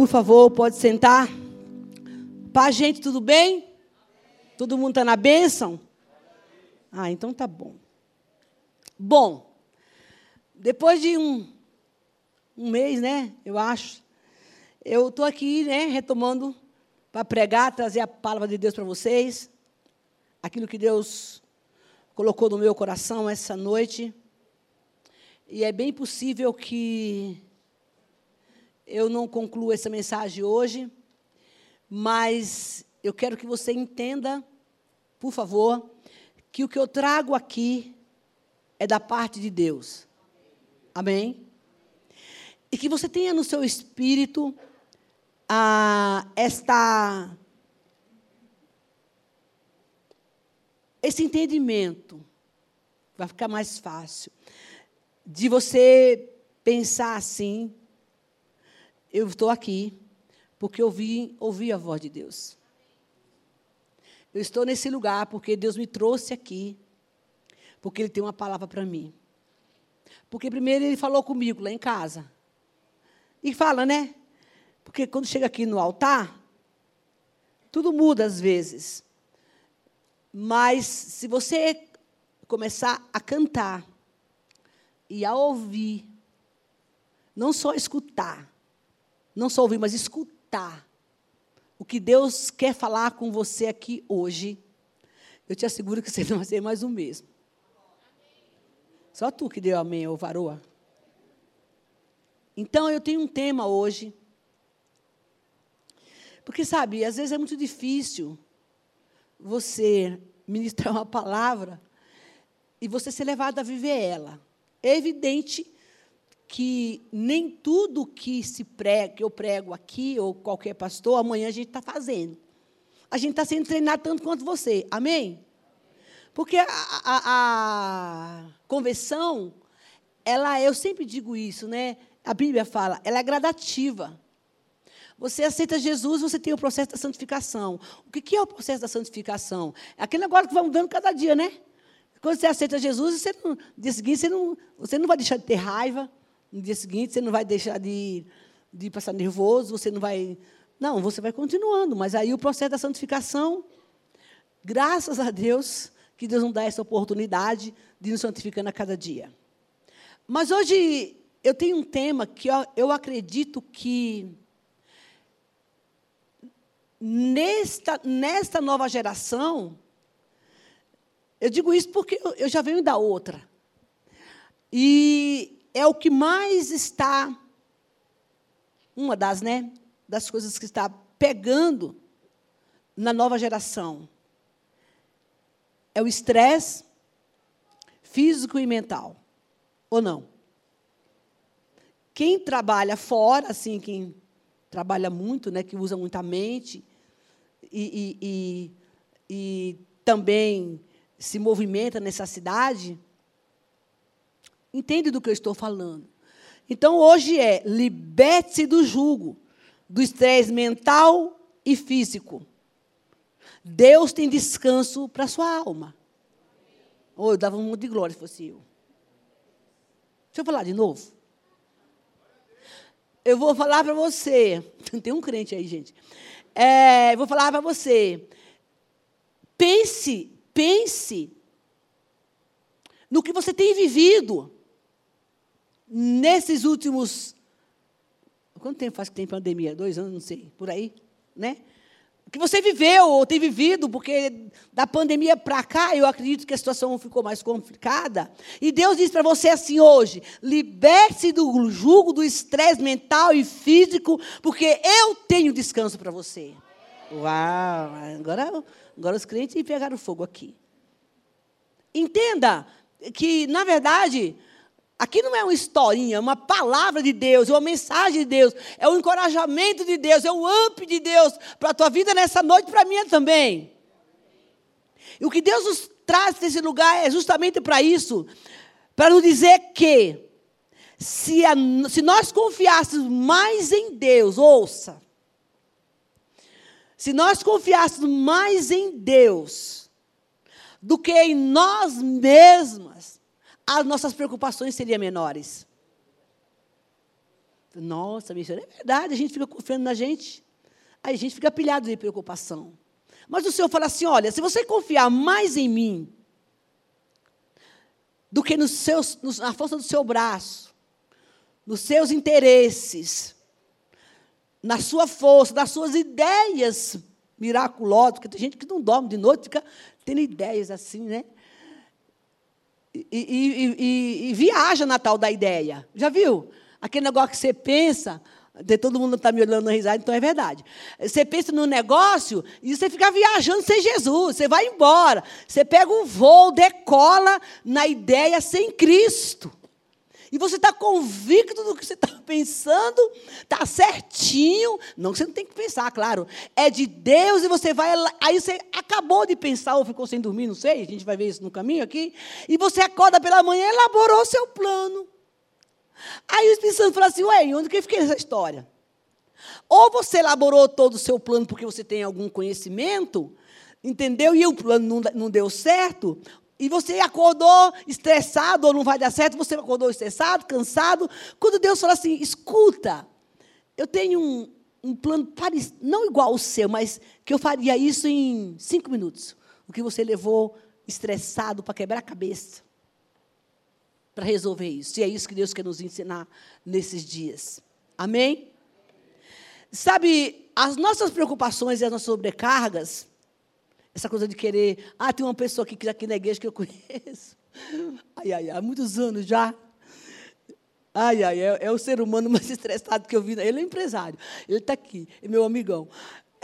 Por favor, pode sentar. Pá, gente, tudo bem? Todo mundo está na bênção? Ah, então tá bom. Bom, depois de um, um mês, né? Eu acho. Eu estou aqui, né, retomando para pregar, trazer a palavra de Deus para vocês. Aquilo que Deus colocou no meu coração essa noite. E é bem possível que eu não concluo essa mensagem hoje, mas eu quero que você entenda, por favor, que o que eu trago aqui é da parte de Deus. Amém? E que você tenha no seu espírito ah, esta esse entendimento vai ficar mais fácil de você pensar assim eu estou aqui porque eu vi, ouvi a voz de Deus. Eu estou nesse lugar porque Deus me trouxe aqui, porque Ele tem uma palavra para mim. Porque primeiro Ele falou comigo lá em casa. E fala, né? Porque quando chega aqui no altar, tudo muda às vezes. Mas se você começar a cantar e a ouvir, não só escutar, não só ouvir, mas escutar o que Deus quer falar com você aqui hoje, eu te asseguro que você não vai ser mais o mesmo. Só tu que deu amém, ô varoa. Então eu tenho um tema hoje. Porque, sabe, às vezes é muito difícil você ministrar uma palavra e você ser levado a viver ela. É evidente que nem tudo que se prega, que eu prego aqui, ou qualquer pastor, amanhã a gente está fazendo. A gente está sendo treinado tanto quanto você. Amém? Porque a, a, a, conversão, ela, eu sempre digo isso, né? A Bíblia fala, ela é gradativa. Você aceita Jesus, você tem o processo da santificação. O que é o processo da santificação? É aquele negócio que vai mudando cada dia, né? Quando você aceita Jesus, você no dia seguinte você não, você não vai deixar de ter raiva, no dia seguinte você não vai deixar de, de passar nervoso, você não vai. Não, você vai continuando. Mas aí o processo da santificação, graças a Deus, que Deus nos dá essa oportunidade de nos santificando a cada dia. Mas hoje eu tenho um tema que eu, eu acredito que nesta, nesta nova geração, eu digo isso porque eu, eu já venho da outra. E é o que mais está, uma das, né, das coisas que está pegando na nova geração. É o estresse físico e mental. Ou não? Quem trabalha fora, assim, quem trabalha muito, né, que usa muita mente, e, e, e, e também se movimenta nessa cidade, Entende do que eu estou falando? Então, hoje é liberte-se do jugo, do estresse mental e físico. Deus tem descanso para a sua alma. Oh, eu dava um monte de glória se fosse eu. Deixa eu falar de novo. Eu vou falar para você. Tem um crente aí, gente. É, vou falar para você. Pense, pense no que você tem vivido nesses últimos. Quanto tempo faz que tem pandemia? Dois anos, não sei, por aí, né? Que você viveu ou tem vivido, porque da pandemia para cá, eu acredito que a situação ficou mais complicada. E Deus diz para você assim hoje: liberte-se do jugo, do estresse mental e físico, porque eu tenho descanso para você. Uau! Agora, agora os crentes pegaram fogo aqui. Entenda que, na verdade, Aqui não é uma historinha, é uma palavra de Deus, é uma mensagem de Deus, é um encorajamento de Deus, é um up de Deus para a tua vida nessa noite, para a minha também. E o que Deus nos traz desse lugar é justamente para isso, para nos dizer que, se, a, se nós confiássemos mais em Deus, ouça, se nós confiássemos mais em Deus do que em nós mesmas, as nossas preocupações seriam menores. Nossa, missionário, é verdade, a gente fica confiando na gente. Aí a gente fica pilhado de preocupação. Mas o Senhor fala assim: olha, se você confiar mais em mim do que nos seus, na força do seu braço, nos seus interesses, na sua força, nas suas ideias miraculosas, porque tem gente que não dorme de noite, fica tendo ideias assim, né? E, e, e, e viaja na tal da ideia. Já viu? Aquele negócio que você pensa, todo mundo está me olhando na risada, então é verdade. Você pensa no negócio e você fica viajando sem Jesus, você vai embora. Você pega um voo, decola na ideia sem Cristo. E você está convicto do que você está pensando, está certinho. Não que você não tem que pensar, claro. É de Deus e você vai. Aí você acabou de pensar ou ficou sem dormir, não sei, a gente vai ver isso no caminho aqui. E você acorda pela manhã e elaborou seu plano. Aí o Espírito Santo fala assim: ué, onde que fiquei nessa história? Ou você elaborou todo o seu plano porque você tem algum conhecimento, entendeu? E o plano não deu certo, e você acordou estressado ou não vai dar certo, você acordou estressado, cansado. Quando Deus fala assim: escuta, eu tenho um, um plano parecido, não igual ao seu, mas que eu faria isso em cinco minutos. O que você levou estressado para quebrar a cabeça para resolver isso. E é isso que Deus quer nos ensinar nesses dias. Amém? Sabe, as nossas preocupações e as nossas sobrecargas, essa coisa de querer, ah, tem uma pessoa aqui, aqui na igreja que eu conheço. Ai, ai, ai, há muitos anos já. Ai, ai, é, é, o ser humano mais estressado que eu vi. Ele é empresário. Ele está aqui, é meu amigão.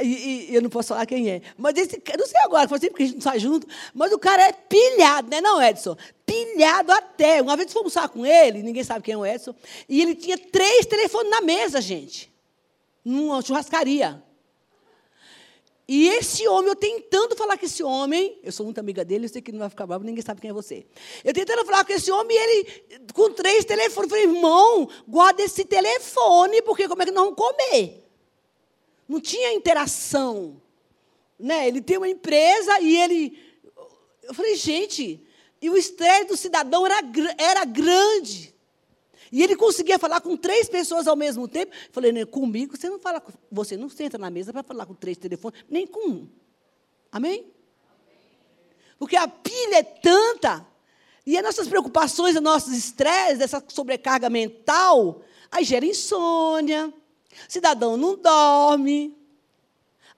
E, e, eu não posso falar quem é. Mas esse, não sei agora, foi sempre que a gente não sai junto, mas o cara é pilhado, né, não, Edson? Pilhado até. Uma vez fomos almoçar com ele, ninguém sabe quem é o Edson, e ele tinha três telefones na mesa, gente. Numa churrascaria. E esse homem, eu tentando falar com esse homem, eu sou muito amiga dele, eu sei que não vai ficar bravo, ninguém sabe quem é você. Eu tentando falar com esse homem, ele, com três telefones, eu falei, irmão, guarda esse telefone, porque como é que nós vamos comer? Não tinha interação. Né? Ele tem uma empresa e ele. Eu falei, gente, e o estresse do cidadão era, era grande. E ele conseguia falar com três pessoas ao mesmo tempo. Falei, né, comigo você não fala, você não senta na mesa para falar com três telefones, nem com um. Amém? Porque a pilha é tanta, e as nossas preocupações, os nossos estresses, essa sobrecarga mental, aí gera insônia, Cidadão não dorme.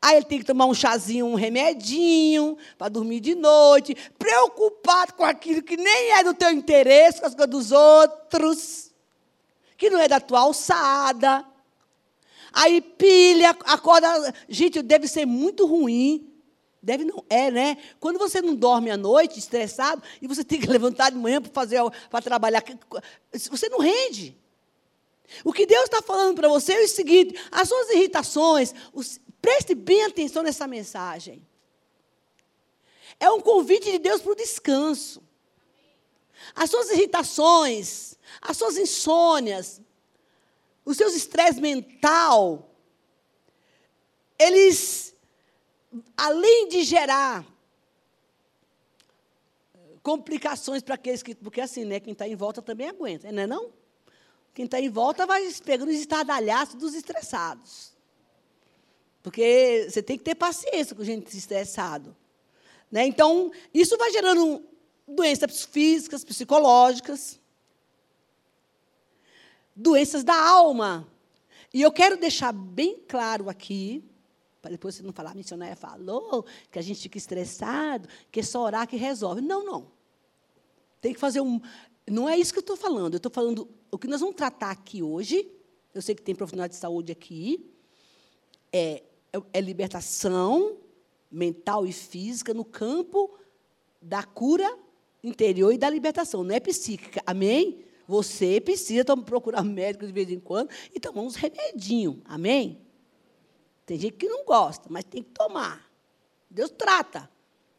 Aí ele tem que tomar um chazinho, um remedinho para dormir de noite, preocupado com aquilo que nem é do teu interesse, com as coisas dos outros, que não é da tua alçada. Aí pilha, acorda. Gente, deve ser muito ruim. Deve não, é, né? Quando você não dorme à noite, estressado, e você tem que levantar de manhã para fazer, para trabalhar, você não rende. O que Deus está falando para você é o seguinte: as suas irritações, os, preste bem atenção nessa mensagem. É um convite de Deus para o descanso. As suas irritações, as suas insônias, os seus estresse mental, eles, além de gerar complicações para aqueles que. Porque assim, né? Quem está em volta também aguenta, não é não? Quem está em volta vai pegando os estardalhaços dos estressados. Porque você tem que ter paciência com gente estressado. Né? Então, isso vai gerando doenças físicas, psicológicas, doenças da alma. E eu quero deixar bem claro aqui, para depois você não falar, a missionária falou que a gente fica estressado, que é só orar que resolve. Não, não. Tem que fazer um. Não é isso que eu estou falando. Eu estou falando o que nós vamos tratar aqui hoje. Eu sei que tem profissional de saúde aqui. É, é libertação mental e física no campo da cura interior e da libertação, não é psíquica. Amém? Você precisa procurar médico de vez em quando e tomar uns remedinhos. Amém? Tem gente que não gosta, mas tem que tomar. Deus trata.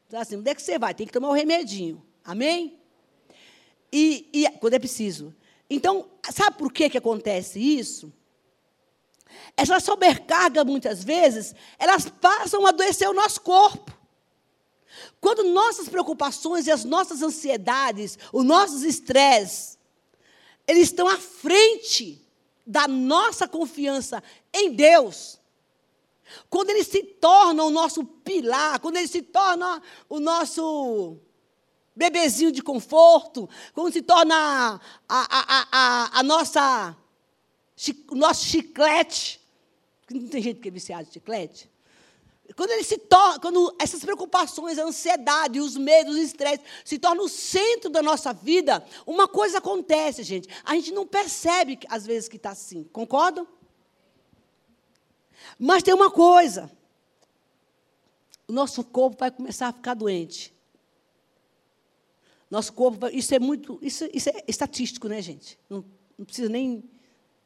Então, assim, onde é que você vai? Tem que tomar o remedinho. Amém? E, e quando é preciso. Então, sabe por que, que acontece isso? Essa sobrecarga, muitas vezes, elas passam a adoecer o nosso corpo. Quando nossas preocupações e as nossas ansiedades, os nossos estresses, eles estão à frente da nossa confiança em Deus, quando ele se torna o nosso pilar, quando ele se torna o nosso bebezinho de conforto, quando se torna a, a, a, a nossa, o nosso chiclete, não tem gente que é viciado de chiclete, quando ele se torna, quando essas preocupações, a ansiedade, os medos, o estresse se tornam o centro da nossa vida, uma coisa acontece, gente. A gente não percebe, às vezes, que está assim. Concordam? Mas tem uma coisa. O nosso corpo vai começar a ficar doente. Nosso corpo, vai, isso é muito, isso, isso é estatístico, né, gente? Não, não precisa nem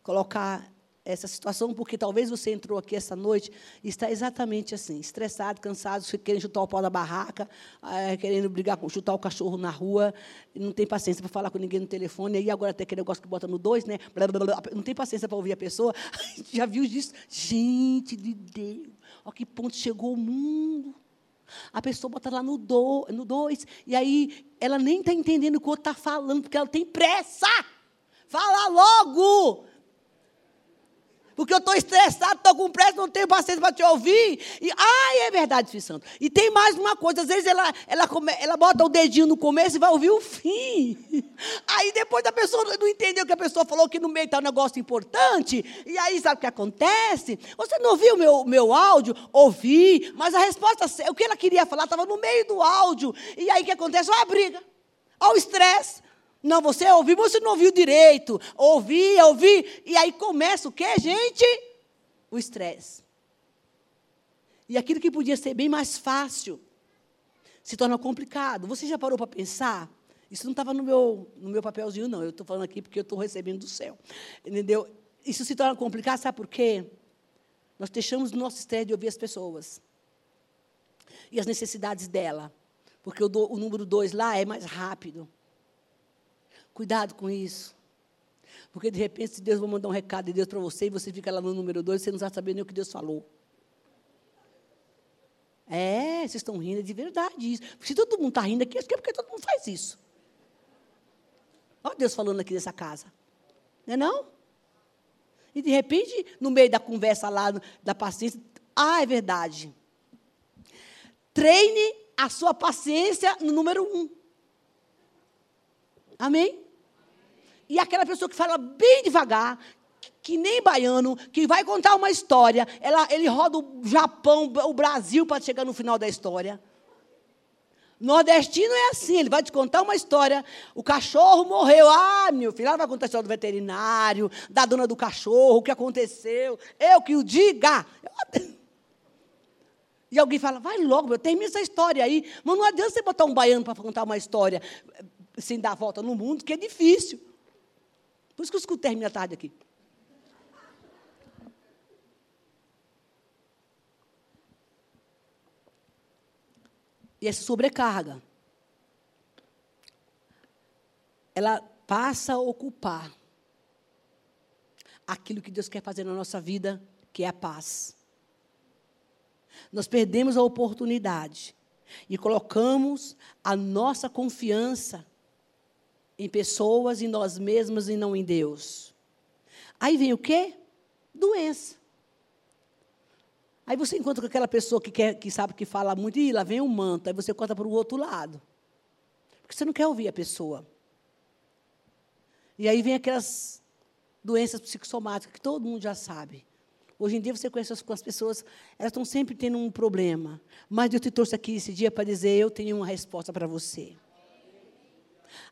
colocar essa situação, porque talvez você entrou aqui essa noite e está exatamente assim, estressado, cansado, querendo chutar o pau da barraca, é, querendo brigar, chutar o cachorro na rua, não tem paciência para falar com ninguém no telefone, aí agora tem aquele negócio que bota no dois, né? Blá, blá, blá, não tem paciência para ouvir a pessoa. Já viu isso? Gente de Deus, a que ponto chegou o mundo. A pessoa bota lá no 2, no dois, e aí ela nem está entendendo o que o outro está falando, porque ela tem pressa. Fala logo! Porque eu estou estressado, estou com pressa, não tenho paciência para te ouvir. E, ai, é verdade, Espírito Santo. E tem mais uma coisa, às vezes ela, ela, come, ela bota o dedinho no começo e vai ouvir o fim. Aí depois a pessoa não entendeu que a pessoa falou que no meio está um negócio importante. E aí sabe o que acontece? Você não ouviu o meu, meu áudio? Ouvi, mas a resposta, o que ela queria falar estava no meio do áudio. E aí o que acontece? Olha a briga, olha o estresse. Não, você ouviu, você não ouviu direito. Ouvi, ouvi. E aí começa o quê, gente? O estresse. E aquilo que podia ser bem mais fácil se torna complicado. Você já parou para pensar? Isso não estava no meu, no meu papelzinho, não. Eu estou falando aqui porque eu estou recebendo do céu. Entendeu? Isso se torna complicado, sabe por quê? Nós deixamos o nosso estresse de ouvir as pessoas. E as necessidades dela. Porque o, do, o número dois lá é mais rápido. Cuidado com isso. Porque, de repente, se Deus vai mandar um recado de Deus para você e você fica lá no número dois, você não sabe saber nem o que Deus falou. É, vocês estão rindo é de verdade isso. Se todo mundo está rindo aqui, é porque todo mundo faz isso. Olha Deus falando aqui nessa casa. Não é não? E de repente, no meio da conversa lá, da paciência, ah, é verdade. Treine a sua paciência no número um. Amém? E aquela pessoa que fala bem devagar, que nem baiano, que vai contar uma história, ela, ele roda o Japão, o Brasil para chegar no final da história. Nordestino é assim, ele vai te contar uma história. O cachorro morreu. Ah, meu filho, ela vai contar a história do veterinário, da dona do cachorro, o que aconteceu. Eu que o diga. E alguém fala, vai logo, meu, termina essa história aí. Mas não adianta você botar um baiano para contar uma história sem dar a volta no mundo, que é difícil. Por isso que eu escuto termina tarde aqui. E essa sobrecarga, ela passa a ocupar aquilo que Deus quer fazer na nossa vida, que é a paz. Nós perdemos a oportunidade e colocamos a nossa confiança em pessoas, em nós mesmos e não em Deus. Aí vem o quê? Doença. Aí você encontra com aquela pessoa que, quer, que sabe que fala muito, e lá vem um manto, aí você conta para o outro lado. Porque você não quer ouvir a pessoa. E aí vem aquelas doenças psicossomáticas que todo mundo já sabe. Hoje em dia você conhece as, as pessoas, elas estão sempre tendo um problema. Mas eu te trouxe aqui esse dia para dizer, eu tenho uma resposta para você.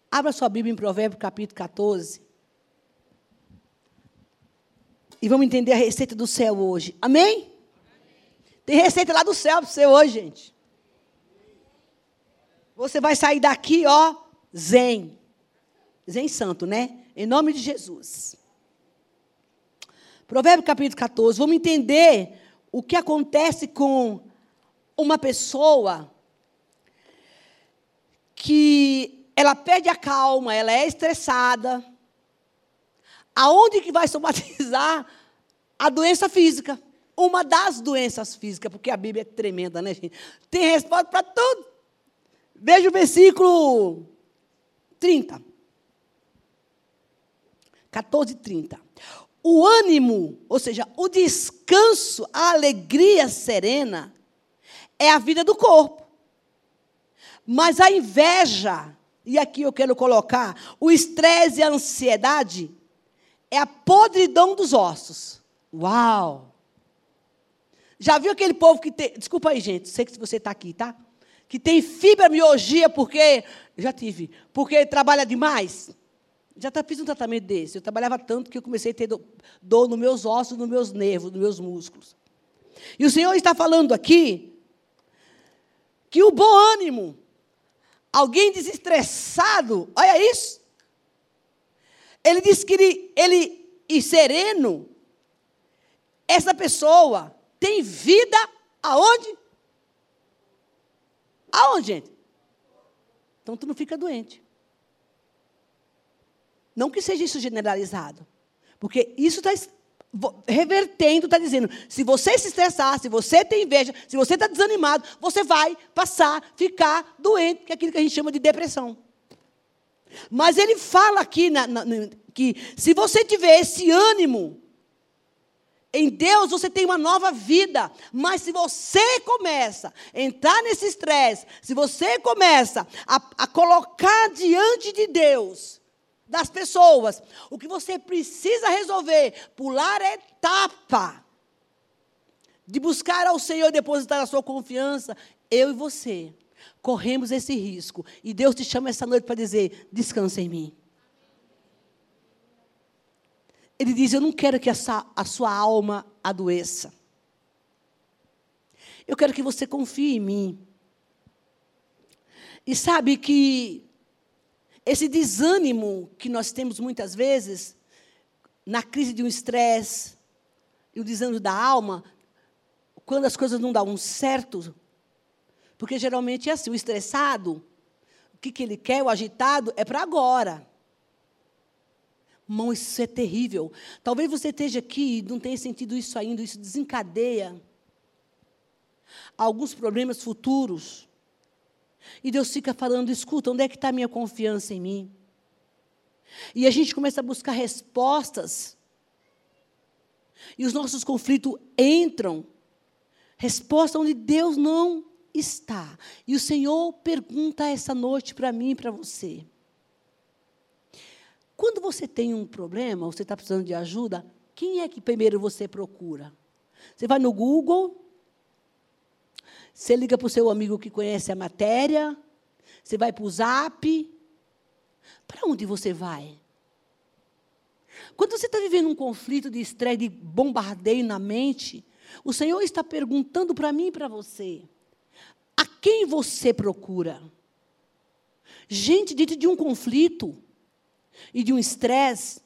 Abra sua Bíblia em Provérbios capítulo 14. E vamos entender a receita do céu hoje. Amém? Tem receita lá do céu para você hoje, gente. Você vai sair daqui, ó, zen. Zen santo, né? Em nome de Jesus. Provérbio capítulo 14. Vamos entender o que acontece com uma pessoa que ela perde a calma, ela é estressada. Aonde que vai somatizar a doença física? Uma das doenças físicas, porque a Bíblia é tremenda, né, gente? Tem resposta para tudo. Veja o versículo 30. 14, 30. o ânimo, ou seja, o descanso, a alegria serena, é a vida do corpo. Mas a inveja, e aqui eu quero colocar, o estresse e a ansiedade, é a podridão dos ossos. Uau! Já viu aquele povo que tem. Desculpa aí, gente, sei que você está aqui, tá? Que tem fibromialgia porque. Já tive. Porque trabalha demais. Já fiz um tratamento desse. Eu trabalhava tanto que eu comecei a ter dor nos meus ossos, nos meus nervos, nos meus músculos. E o Senhor está falando aqui que o bom ânimo, alguém desestressado, olha isso. Ele diz que ele, ele e sereno, essa pessoa tem vida aonde? Aonde, gente? Então tu não fica doente. Não que seja isso generalizado. Porque isso está revertendo, está dizendo: se você se estressar, se você tem inveja, se você está desanimado, você vai passar, ficar doente, que é aquilo que a gente chama de depressão. Mas ele fala aqui na, na, que se você tiver esse ânimo, em Deus você tem uma nova vida, mas se você começa a entrar nesse estresse, se você começa a, a colocar diante de Deus das pessoas. O que você precisa resolver, pular a etapa de buscar ao Senhor e depositar a sua confiança, eu e você corremos esse risco. E Deus te chama essa noite para dizer: descansa em mim. Ele diz: Eu não quero que essa, a sua alma adoeça. Eu quero que você confie em mim. E sabe que esse desânimo que nós temos muitas vezes, na crise de um estresse, e o desânimo da alma, quando as coisas não dão certo, porque geralmente é assim, o estressado, o que, que ele quer, o agitado, é para agora. Mão, isso é terrível. Talvez você esteja aqui e não tenha sentido isso ainda, isso desencadeia alguns problemas futuros. E Deus fica falando: escuta, onde é que está a minha confiança em mim? E a gente começa a buscar respostas. E os nossos conflitos entram. Resposta onde Deus não está. E o Senhor pergunta essa noite para mim e para você. Quando você tem um problema, você está precisando de ajuda, quem é que primeiro você procura? Você vai no Google, você liga para o seu amigo que conhece a matéria, você vai para o zap. Para onde você vai? Quando você está vivendo um conflito de estresse, de bombardeio na mente, o Senhor está perguntando para mim e para você: a quem você procura? Gente, dentro de um conflito e de um estresse,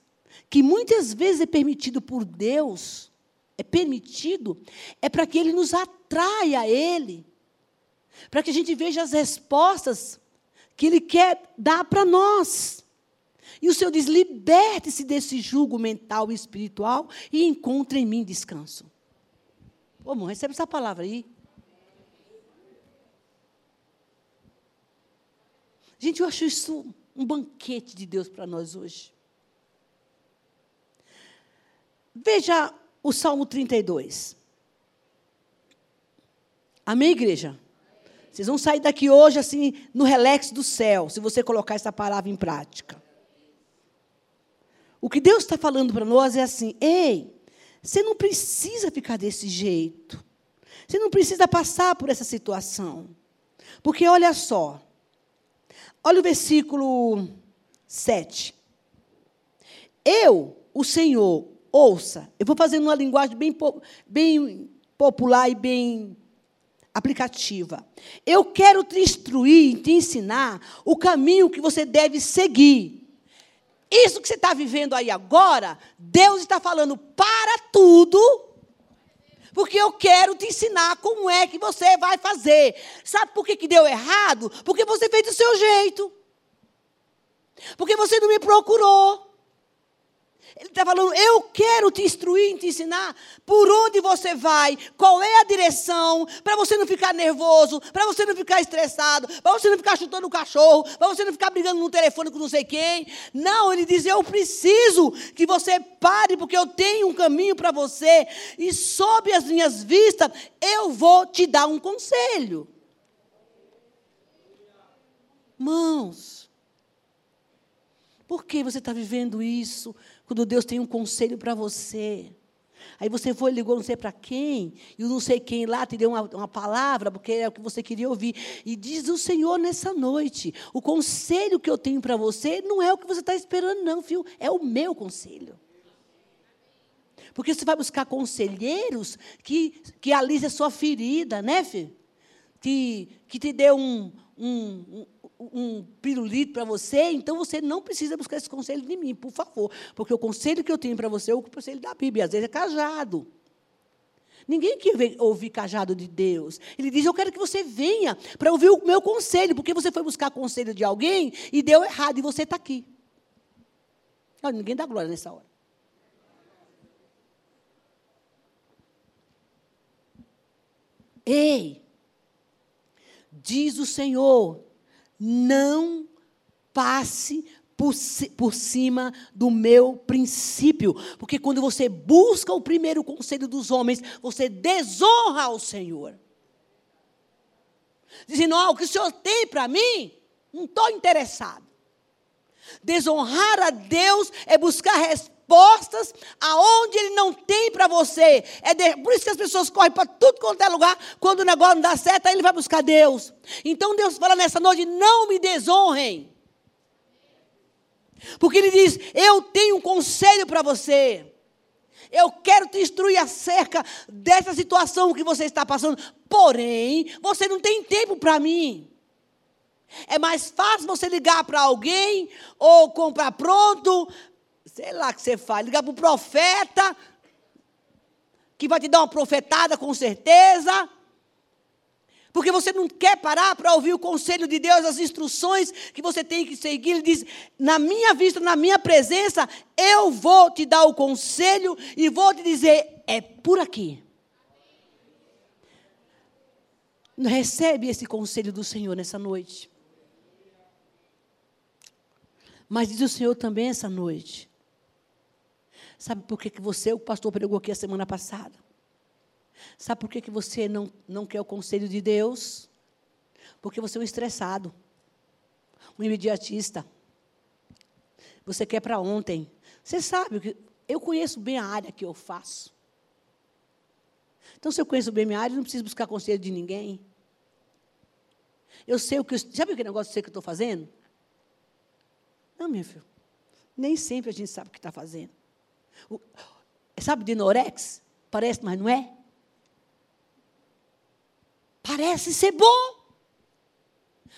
que muitas vezes é permitido por Deus, é permitido, é para que Ele nos atraia a Ele, para que a gente veja as respostas que Ele quer dar para nós. E o Senhor diz: liberte-se desse jugo mental e espiritual e encontre em mim descanso. Ô, irmão, recebe essa palavra aí. Gente, eu acho isso um banquete de Deus para nós hoje. Veja o Salmo 32. Amém, igreja? Vocês vão sair daqui hoje assim, no relax do céu, se você colocar essa palavra em prática. O que Deus está falando para nós é assim: ei, você não precisa ficar desse jeito. Você não precisa passar por essa situação. Porque olha só, olha o versículo 7. Eu, o Senhor, Ouça, eu vou fazer uma linguagem bem, bem popular e bem aplicativa. Eu quero te instruir te ensinar o caminho que você deve seguir. Isso que você está vivendo aí agora, Deus está falando para tudo, porque eu quero te ensinar como é que você vai fazer. Sabe por que, que deu errado? Porque você fez do seu jeito. Porque você não me procurou. Ele está falando, eu quero te instruir, te ensinar por onde você vai, qual é a direção, para você não ficar nervoso, para você não ficar estressado, para você não ficar chutando o cachorro, para você não ficar brigando no telefone com não sei quem. Não, ele diz, eu preciso que você pare, porque eu tenho um caminho para você, e sob as minhas vistas, eu vou te dar um conselho. Mãos, por que você está vivendo isso? Quando Deus tem um conselho para você. Aí você foi, ligou não sei para quem, e o não sei quem lá te deu uma, uma palavra, porque é o que você queria ouvir. E diz o Senhor nessa noite: o conselho que eu tenho para você não é o que você está esperando, não, filho, é o meu conselho. Porque você vai buscar conselheiros que, que alisem a sua ferida, né, filho? Que, que te dê um, um, um pirulito para você, então você não precisa buscar esse conselho de mim, por favor. Porque o conselho que eu tenho para você é o conselho da Bíblia, às vezes é cajado. Ninguém quer ouvir cajado de Deus. Ele diz: Eu quero que você venha para ouvir o meu conselho, porque você foi buscar conselho de alguém e deu errado, e você está aqui. Ninguém dá glória nessa hora. Ei, diz o Senhor, não passe por, por, cima do meu princípio. Porque quando você busca o primeiro conselho dos homens, você desonra o Senhor. Dizendo, oh, o que o Senhor tem para mim, não estou interessado. Desonrar a Deus é buscar respostas aonde Ele não tem para você. É de, por isso que as pessoas correm para tudo quanto é lugar. Quando o negócio não dá certo, aí ele vai buscar Deus. Então Deus fala nessa noite: não me desonrem. Porque Ele diz: eu tenho um conselho para você. Eu quero te instruir acerca dessa situação que você está passando. Porém, você não tem tempo para mim. É mais fácil você ligar para alguém ou comprar pronto, sei lá o que você faz, ligar para o profeta, que vai te dar uma profetada com certeza. Porque você não quer parar para ouvir o conselho de Deus, as instruções que você tem que seguir. Ele diz: na minha vista, na minha presença, eu vou te dar o conselho e vou te dizer: é por aqui. Recebe esse conselho do Senhor nessa noite. Mas diz o Senhor também essa noite. Sabe por que, que você, o pastor pregou aqui a semana passada? Sabe por que, que você não, não quer o conselho de Deus? Porque você é um estressado, um imediatista. Você quer para ontem. Você sabe que eu conheço bem a área que eu faço. Então, se eu conheço bem a minha área, eu não preciso buscar conselho de ninguém. Eu sei o que. Sabe aquele negócio que eu estou fazendo? Não, meu filho. Nem sempre a gente sabe o que está fazendo. O, sabe de Norex? Parece, mas não é? Parece ser bom.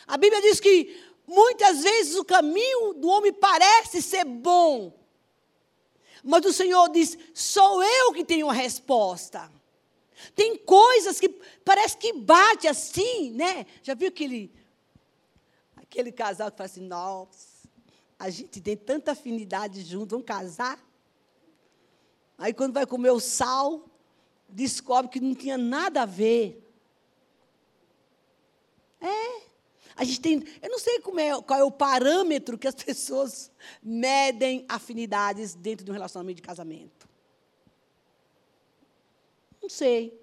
A Bíblia diz que muitas vezes o caminho do homem parece ser bom. Mas o Senhor diz: sou eu que tenho a resposta. Tem coisas que parece que bate assim, né? Já viu aquele, aquele casal que fala assim, nossa, a gente tem tanta afinidade junto, vamos casar. Aí quando vai comer o sal, descobre que não tinha nada a ver. É. A gente tem, eu não sei é, qual é o parâmetro que as pessoas medem afinidades dentro de um relacionamento de casamento. Não sei.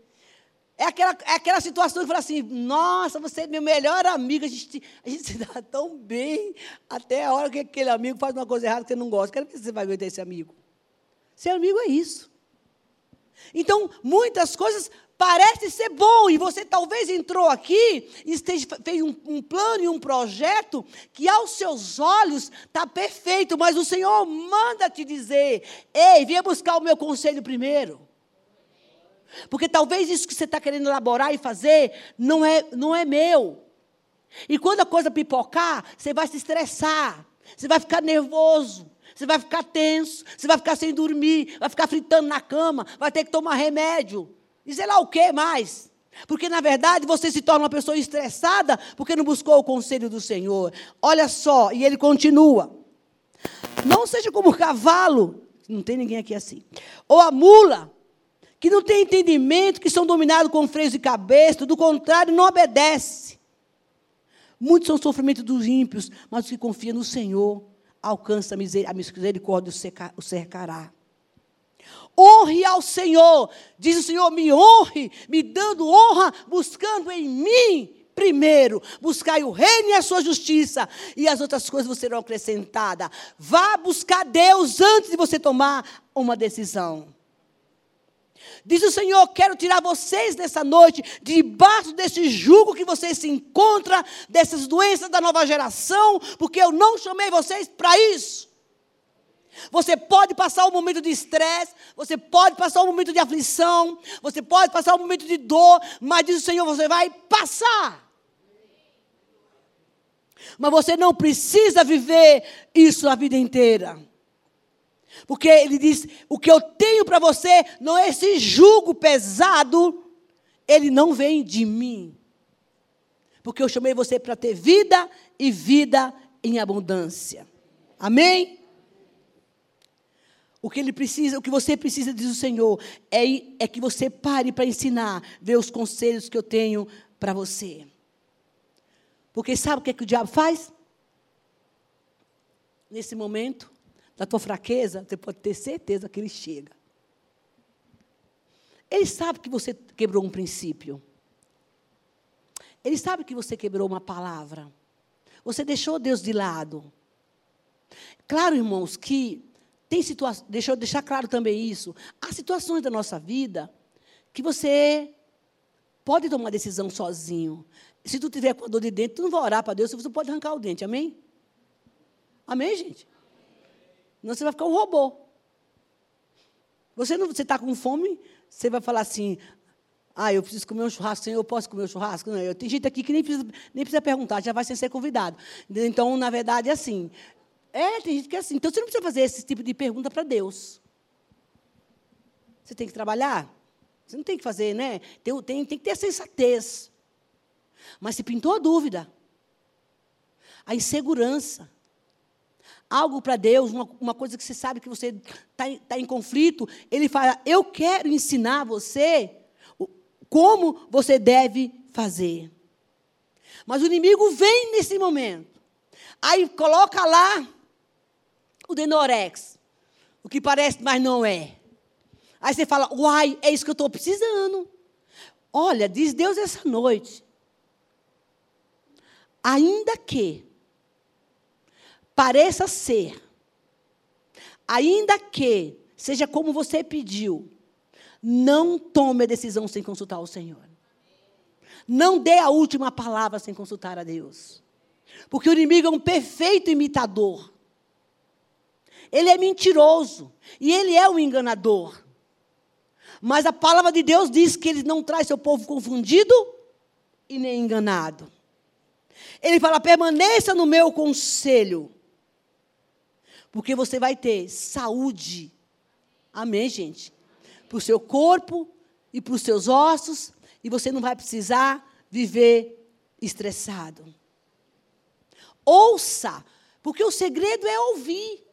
É aquela, é aquela situação que fala assim, nossa, você é meu melhor amigo, a gente, a gente se dá tão bem, até a hora que aquele amigo faz uma coisa errada que você não gosta. Quero ver se você vai aguentar esse amigo. Ser amigo é isso. Então, muitas coisas parecem ser bom, e você talvez entrou aqui e esteja, fez um, um plano e um projeto que aos seus olhos está perfeito, mas o Senhor manda te dizer, ei, venha buscar o meu conselho primeiro. Porque talvez isso que você está querendo elaborar e fazer não é, não é meu. E quando a coisa pipocar, você vai se estressar, você vai ficar nervoso, você vai ficar tenso, você vai ficar sem dormir, vai ficar fritando na cama, vai ter que tomar remédio. E sei lá o que mais. Porque, na verdade, você se torna uma pessoa estressada porque não buscou o conselho do Senhor. Olha só, e ele continua. Não seja como o cavalo Não tem ninguém aqui assim. Ou a mula, que não tem entendimento, que são dominados com freios de cabeça, do contrário, não obedece. Muitos são sofrimentos dos ímpios, mas os que confiam no Senhor alcança a misericórdia o cercará. Honre ao Senhor. Diz o Senhor: me honre, me dando honra, buscando em mim primeiro. Buscai o reino e a sua justiça, e as outras coisas serão acrescentadas. Vá buscar Deus antes de você tomar uma decisão. Diz o Senhor: quero tirar vocês nessa noite, debaixo desse jugo que vocês se encontram, dessas doenças da nova geração, porque eu não chamei vocês para isso. Você pode passar um momento de estresse, você pode passar um momento de aflição, você pode passar um momento de dor, mas diz o Senhor, você vai passar. Mas você não precisa viver isso a vida inteira. Porque ele diz: o que eu tenho para você não é esse jugo pesado, ele não vem de mim. Porque eu chamei você para ter vida e vida em abundância. Amém? O que ele precisa, o que você precisa, diz o Senhor, é, é que você pare para ensinar, ver os conselhos que eu tenho para você. Porque sabe o que, é que o diabo faz? Nesse momento, da tua fraqueza, você pode ter certeza que ele chega. Ele sabe que você quebrou um princípio. Ele sabe que você quebrou uma palavra. Você deixou Deus de lado. Claro, irmãos, que tem situações, deixa eu deixar claro também isso. Há situações da nossa vida que você pode tomar decisão sozinho. Se tu tiver com a dor de dente, tu não vai orar para Deus, você pode arrancar o dente, amém? Amém, gente? Não, você vai ficar um robô. Você não, está com fome, você vai falar assim, ah, eu preciso comer um churrasco, Senhor, eu posso comer um churrasco? Não, eu, tem gente aqui que nem precisa, nem precisa perguntar, já vai sem ser convidado. Então, na verdade, é assim, é, tem gente que é assim. Então você não precisa fazer esse tipo de pergunta para Deus. Você tem que trabalhar. Você não tem que fazer, né? Tem, tem, tem que ter a sensatez. Mas se pintou a dúvida, a insegurança, algo para Deus, uma, uma, coisa que você sabe que você está tá em conflito, Ele fala: Eu quero ensinar você como você deve fazer. Mas o inimigo vem nesse momento. Aí coloca lá o Denorex. O que parece, mas não é. Aí você fala, uai, é isso que eu estou precisando. Olha, diz Deus essa noite. Ainda que pareça ser, ainda que seja como você pediu, não tome a decisão sem consultar o Senhor. Não dê a última palavra sem consultar a Deus. Porque o inimigo é um perfeito imitador. Ele é mentiroso e ele é um enganador. Mas a palavra de Deus diz que ele não traz seu povo confundido e nem enganado. Ele fala: permaneça no meu conselho, porque você vai ter saúde. Amém, gente? Para o seu corpo e para os seus ossos, e você não vai precisar viver estressado. Ouça, porque o segredo é ouvir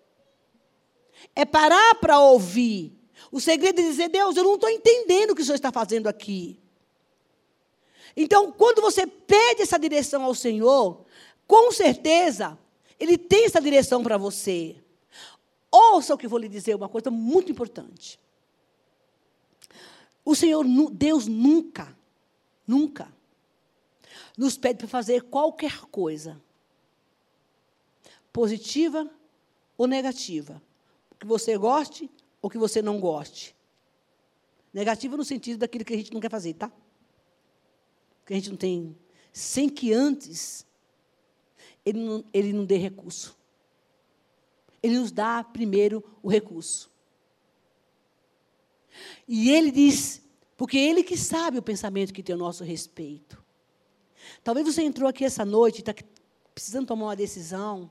é parar para ouvir. O segredo é dizer, Deus, eu não estou entendendo o que o Senhor está fazendo aqui. Então, quando você pede essa direção ao Senhor, com certeza, Ele tem essa direção para você. Ouça o que eu vou lhe dizer, uma coisa muito importante. O Senhor, Deus nunca, nunca, nos pede para fazer qualquer coisa, positiva ou negativa, que você goste ou que você não goste. Negativo no sentido daquilo que a gente não quer fazer, tá? Que a gente não tem. Sem que antes ele não, ele não dê recurso. Ele nos dá primeiro o recurso. E ele diz, porque é ele que sabe o pensamento que tem a nosso respeito. Talvez você entrou aqui essa noite está precisando tomar uma decisão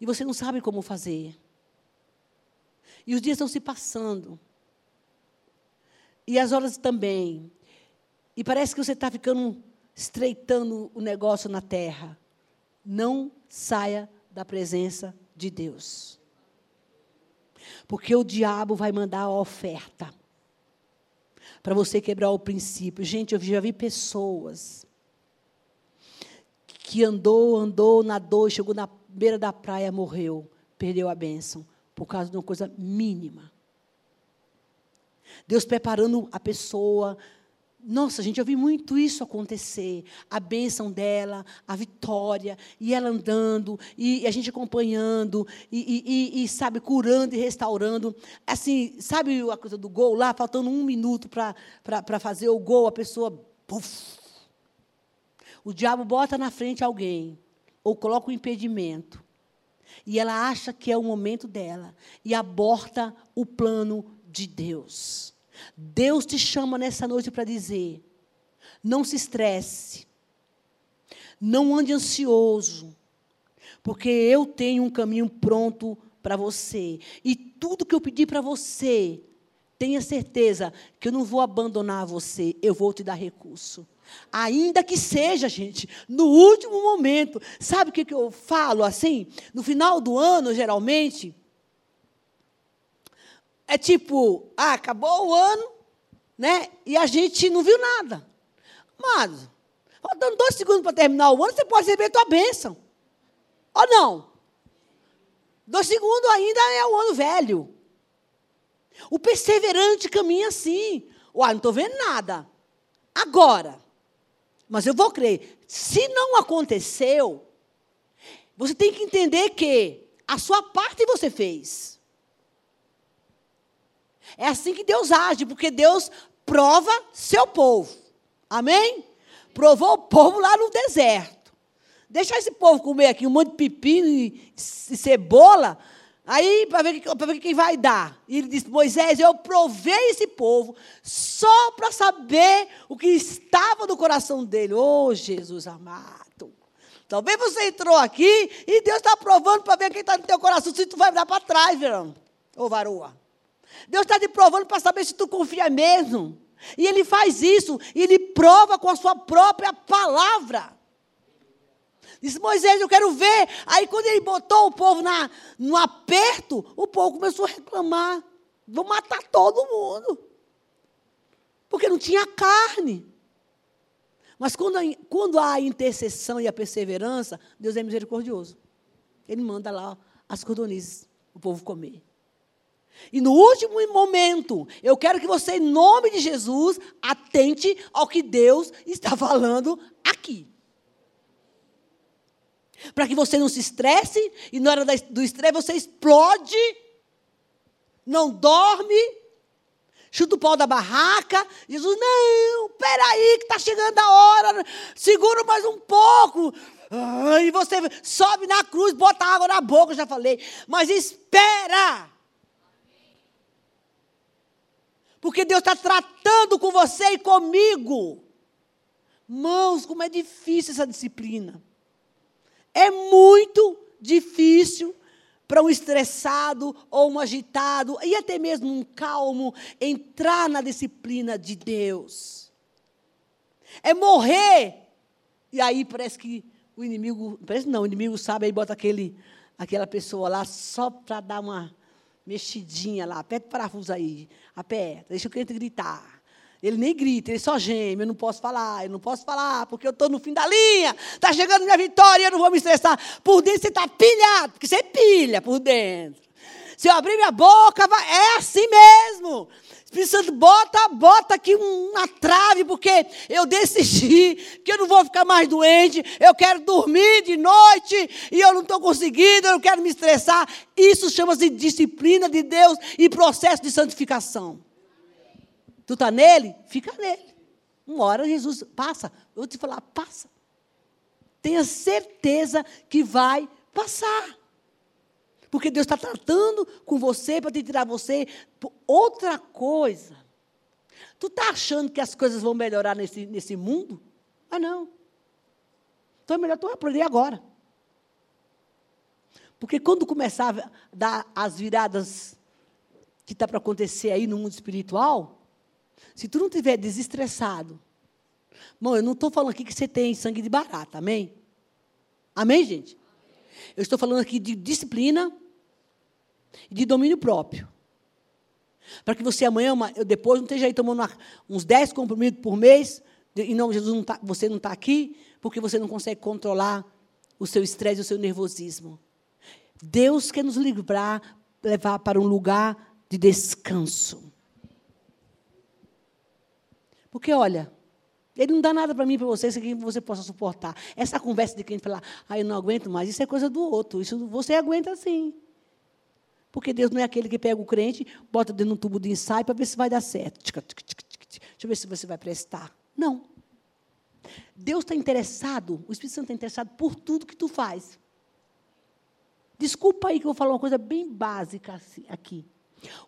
e você não sabe como fazer. E os dias estão se passando. E as horas também. E parece que você está ficando estreitando o negócio na terra. Não saia da presença de Deus. Porque o diabo vai mandar a oferta para você quebrar o princípio. Gente, eu já vi pessoas que andou, andou, nadou, chegou na beira da praia, morreu, perdeu a bênção por causa de uma coisa mínima. Deus preparando a pessoa nossa, gente, eu vi muito isso acontecer. A bênção dela, a vitória, e ela andando, e, a gente acompanhando, e, e, e, sabe, curando e restaurando. Assim, sabe a coisa do gol lá, faltando um minuto para fazer o gol, a pessoa. Puff, o diabo bota na frente alguém, ou coloca um impedimento, e ela acha que é o momento dela, e aborta o plano de Deus. Deus te chama nessa noite para dizer: não se estresse, não ande ansioso, porque eu tenho um caminho pronto para você. E tudo que eu pedir para você, tenha certeza que eu não vou abandonar você, eu vou te dar recurso. Ainda que seja, gente, no último momento. Sabe o que eu falo assim? No final do ano, geralmente, é tipo, ah, acabou o ano, né? E a gente não viu nada. Mas, faltando dois segundos para terminar o ano, você pode receber a tua bênção. Ou não? Dois segundos ainda é o ano velho. O perseverante caminha assim. Uai, não estou vendo nada. Agora. Mas eu vou crer. Se não aconteceu, você tem que entender que a sua parte você fez. É assim que Deus age, porque Deus prova seu povo. Amém? Provou o povo lá no deserto. Deixa esse povo comer aqui um monte de pepino e, cebola, aí para ver, ver quem vai dar. E ele disse: Moisés, eu provei esse povo só para saber o que estava no coração dele. Oh, Jesus amado. Talvez você entrou aqui e Deus está provando para ver quem está no teu coração, se tu vai dar para trás, verão. Ô, varoa. Deus está te provando para saber se tu confia mesmo. E Ele faz isso, e Ele prova com a sua própria palavra. Disse, Moisés, eu quero ver. Aí, quando ele botou o povo na, no aperto, o povo começou a reclamar. Vou matar todo mundo. Porque não tinha carne. Mas quando, quando há a intercessão e a perseverança, Deus é misericordioso. Ele manda lá as cordonizes, o povo comer. E no último momento, eu quero que você, em nome de Jesus, atente ao que Deus está falando aqui. Para que você não se estresse e na hora do estresse você explode, não dorme, chuta o pau da barraca. Jesus, não, peraí, que está chegando a hora, segura mais um pouco. E você sobe na cruz, bota água na boca, já falei. Mas espera. Porque Deus está tratando com você e comigo. Mãos, como é difícil essa disciplina. É muito difícil para um estressado ou um agitado, e até mesmo um calmo, entrar na disciplina de Deus. É morrer. E aí parece que o inimigo, parece não, o inimigo sabe, aí bota aquele, aquela pessoa lá só para dar uma mexidinha lá, aperta o parafuso aí, aperta, deixa o cliente gritar. Ele nem grita, ele só geme, eu não posso falar, eu não posso falar, porque eu estou no fim da linha, está chegando minha vitória, eu não vou me estressar. Por dentro você está pilhado, porque você pilha por dentro. Se eu abrir minha boca, vai, é assim mesmo. Espírito Santo, bota, bota aqui uma trave, porque eu decidi que eu não vou ficar mais doente, eu quero dormir de noite e eu não estou conseguindo, eu não quero me estressar. Isso chama-se disciplina de Deus e processo de santificação. Tu está nele? Fica nele. Uma hora Jesus passa. Eu vou te falar, passa. Tenha certeza que vai passar. Porque Deus está tratando com você para te tirar você. Outra coisa. Tu está achando que as coisas vão melhorar nesse, nesse mundo? Ah, não. Então é melhor tu aprender agora. Porque quando começar a dar as viradas que está para acontecer aí no mundo espiritual, se tu não tiver desestressado, Mãe, eu não estou falando aqui que você tem sangue de barata, amém? Amém, gente? Eu estou falando aqui de disciplina, de domínio próprio. Para que você amanhã, depois, não esteja aí tomando uns 10 compromissos por mês, e não, Jesus não tá, você não está aqui, porque você não consegue controlar o seu estresse, o seu nervosismo. Deus quer nos livrar, levar para um lugar de descanso. Porque, olha, ele não dá nada para mim, para você, que você possa suportar. Essa conversa de quem fala, ah, eu não aguento mais, isso é coisa do outro. Isso você aguenta sim. Porque Deus não é aquele que pega o crente, bota dentro de um tubo de ensaio para ver se vai dar certo. Deixa eu ver se você vai prestar. Não. Deus está interessado, o Espírito Santo está interessado por tudo que tu faz. Desculpa aí que eu vou falar uma coisa bem básica assim, aqui.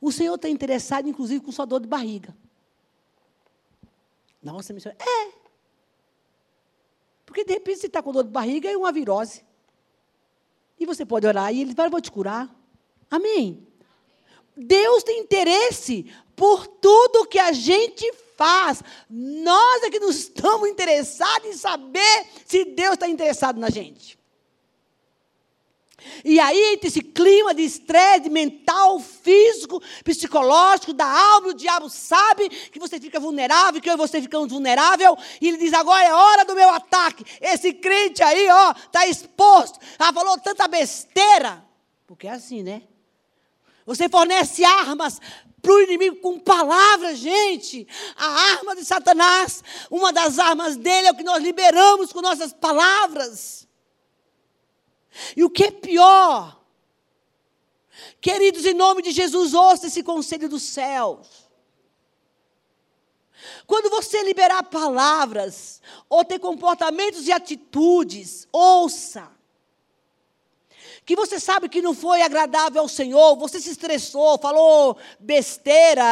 O Senhor está interessado, inclusive, com sua dor de barriga. Nossa, missionária. É. Porque de repente você está com dor de barriga e uma virose. E você pode orar e ele vai, vou te curar. Amém? Deus tem interesse por tudo que a gente faz. Nós é que não estamos interessados em saber se Deus está interessado na gente. E aí, esse clima de estresse mental, físico, psicológico, da alma, o diabo sabe que você fica vulnerável, que eu e você ficamos vulnerável, e ele diz: agora é hora do meu ataque. Esse crente aí, ó, está exposto. Ah, falou tanta besteira. Porque é assim, né? Você fornece armas para o inimigo com palavras, gente. A arma de Satanás, uma das armas dele é o que nós liberamos com nossas palavras. E o que é pior, queridos, em nome de Jesus, ouça esse conselho dos céus. Quando você liberar palavras, ou ter comportamentos e atitudes, ouça que você sabe que não foi agradável ao Senhor, você se estressou, falou besteira,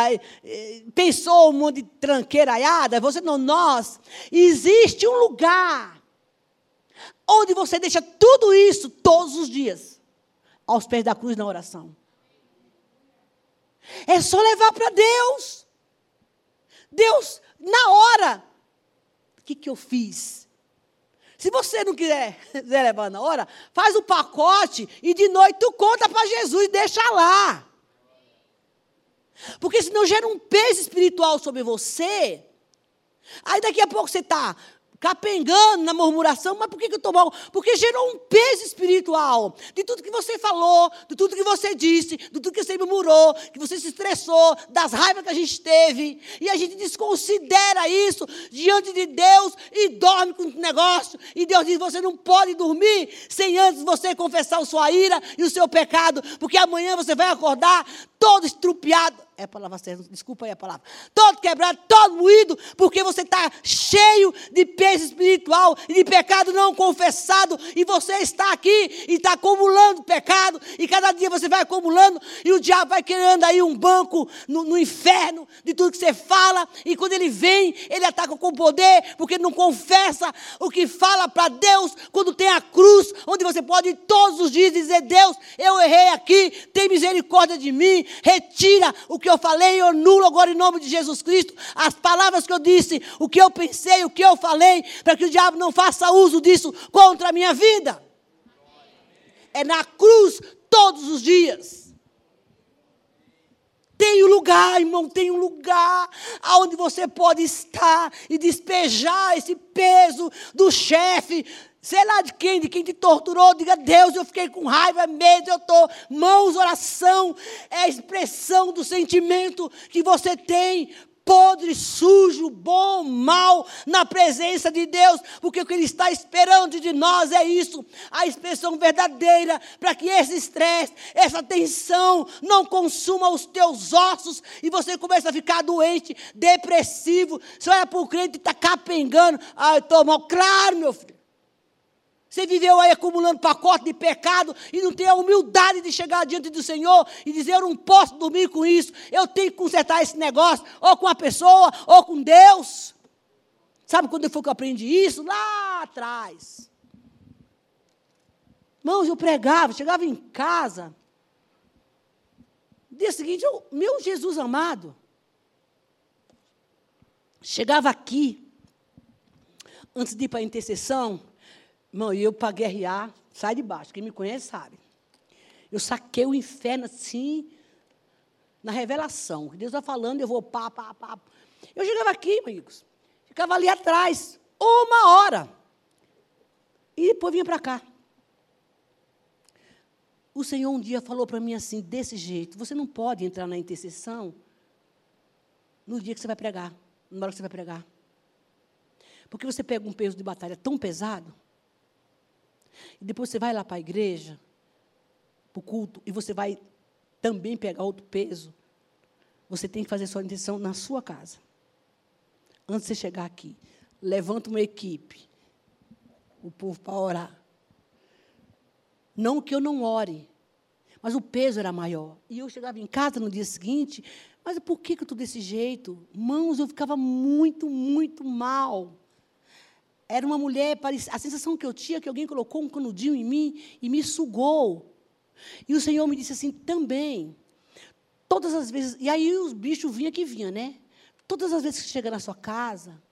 pensou um monte de tranqueiraiada, você não, nós, existe um lugar onde você deixa tudo isso todos os dias, aos pés da cruz na oração. É só levar para Deus. Deus, na hora, o que, que eu fiz? Se você não quiser, quiser levar na hora, faz o pacote e de noite tu conta para Jesus e deixa lá. Porque senão gera um peso espiritual sobre você. Aí daqui a pouco você está capengando na murmuração, mas por que, eu estou mal? Porque gerou um peso espiritual de tudo que você falou, de tudo que você disse, de tudo que você murmurou, que você se estressou, das raivas que a gente teve, e a gente desconsidera isso diante de Deus e dorme com o negócio, e Deus diz: você não pode dormir sem antes você confessar a sua ira e o seu pecado, porque amanhã você vai acordar todo estrupiado. É a palavra certa, desculpa aí a palavra. Todo quebrado, todo moído, porque você está cheio de peso espiritual e de pecado não confessado. E você está aqui e está acumulando pecado. E cada dia você vai acumulando. E o diabo vai querendo aí um banco no, no inferno de tudo que você fala. E quando ele vem, ele ataca com poder, porque não confessa o que fala para Deus. Quando tem a cruz, onde você pode todos os dias dizer: Deus, eu errei aqui, tem misericórdia de mim retira o eu falei, eu anulo agora em nome de Jesus Cristo as palavras que eu disse, o que eu pensei, o que eu falei, para que o diabo não faça uso disso contra a minha vida. É na cruz todos os dias. Tem um lugar, irmão, tem um lugar onde você pode estar e despejar esse peso do chefe, sei lá de quem, de quem te torturou, diga, Deus, eu fiquei com raiva, medo, eu estou, mãos, oração, é a expressão do sentimento que você tem, podre, sujo, bom, mal, na presença de Deus, porque o que Ele está esperando de nós é isso, a expressão verdadeira, para que esse estresse, essa tensão não consuma os teus ossos e você comece a ficar doente, depressivo, você olha para o crente e está capengando, ah, eu estou mal, claro, meu filho, você viveu aí acumulando pacote de pecado e não tem a humildade de chegar diante do Senhor e dizer: Eu não posso dormir com isso, eu tenho que consertar esse negócio, ou com a pessoa, ou com Deus. Sabe quando foi que eu aprendi isso? Lá atrás. Irmãos, eu pregava, chegava em casa. No dia seguinte, eu, meu Jesus amado, chegava aqui, antes de ir para a intercessão, Irmão, e eu para guerrear, sai de baixo. Quem me conhece sabe. Eu saquei o inferno assim, na revelação. Deus está falando, eu vou pá, pá, pá. Eu chegava aqui, amigos, ficava ali atrás, uma hora. E depois vinha para cá. O Senhor um dia falou para mim assim, desse jeito: você não pode entrar na intercessão no dia que você vai pregar, na hora que você vai pregar. Porque você pega um peso de batalha tão pesado, e depois você vai lá para a igreja, para o culto, e você vai também pegar outro peso. Você tem que fazer sua intenção na sua casa. Antes de você chegar aqui, levanta uma equipe, o povo para orar. Não que eu não ore, mas o peso era maior. E eu chegava em casa no dia seguinte, mas por que, que eu estou desse jeito? Mãos, eu ficava muito, muito mal. Era uma mulher, a sensação que eu tinha é que alguém colocou um canudinho em mim e me sugou. E o Senhor me disse assim também. Todas as vezes, e aí os bichos vinham que vinham, né? Todas as vezes que chega na sua casa,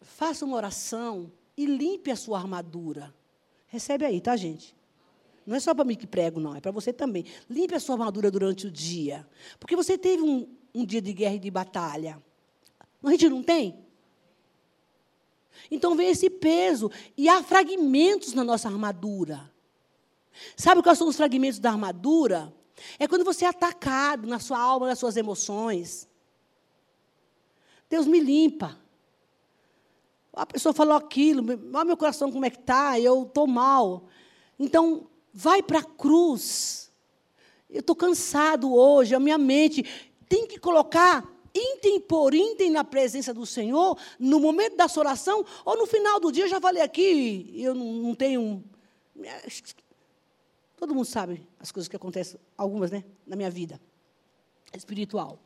faça uma oração e limpe a sua armadura. Recebe aí, tá, gente? Não é só para mim que prego, não, é para você também. Limpe a sua armadura durante o dia. Porque você teve um, um dia de guerra e de batalha. A gente não tem? Então vem esse peso. E há fragmentos na nossa armadura. Sabe quais são os fragmentos da armadura? É quando você é atacado na sua alma, nas suas emoções. Deus me limpa. A pessoa falou aquilo, olha meu coração como é que está, eu estou mal. Então, vai para a cruz. Eu estou cansado hoje, a minha mente tem que colocar item por item na presença do Senhor, no momento da sua oração, ou no final do dia, eu já falei aqui, eu não, não tenho. Todo mundo sabe as coisas que acontecem, algumas, né, na minha vida espiritual.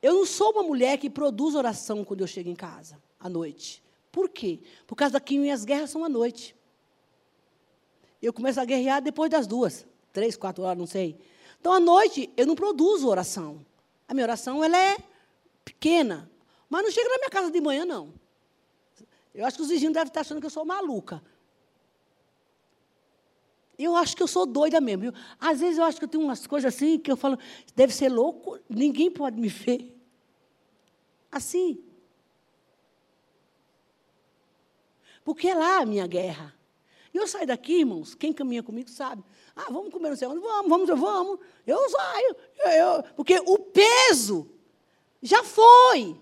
Eu não sou uma mulher que produz oração quando eu chego em casa, à noite. Por quê? Por causa que minhas guerras são à noite. Eu começo a guerrear depois das duas, três, quatro horas, não sei. Então, à noite, eu não produzo oração. A minha oração ela é pequena. Mas não chega na minha casa de manhã, não. Eu acho que os vizinhos devem estar achando que eu sou maluca. Eu acho que eu sou doida mesmo. Viu? Às vezes eu acho que eu tenho umas coisas assim que eu falo, deve ser louco, ninguém pode me ver. Assim. Porque é lá a minha guerra. E eu saio daqui, irmãos, quem caminha comigo sabe. Ah, vamos comer no céu. Vamos, vamos, vamos. Eu saio. Eu, eu, porque o peso já foi.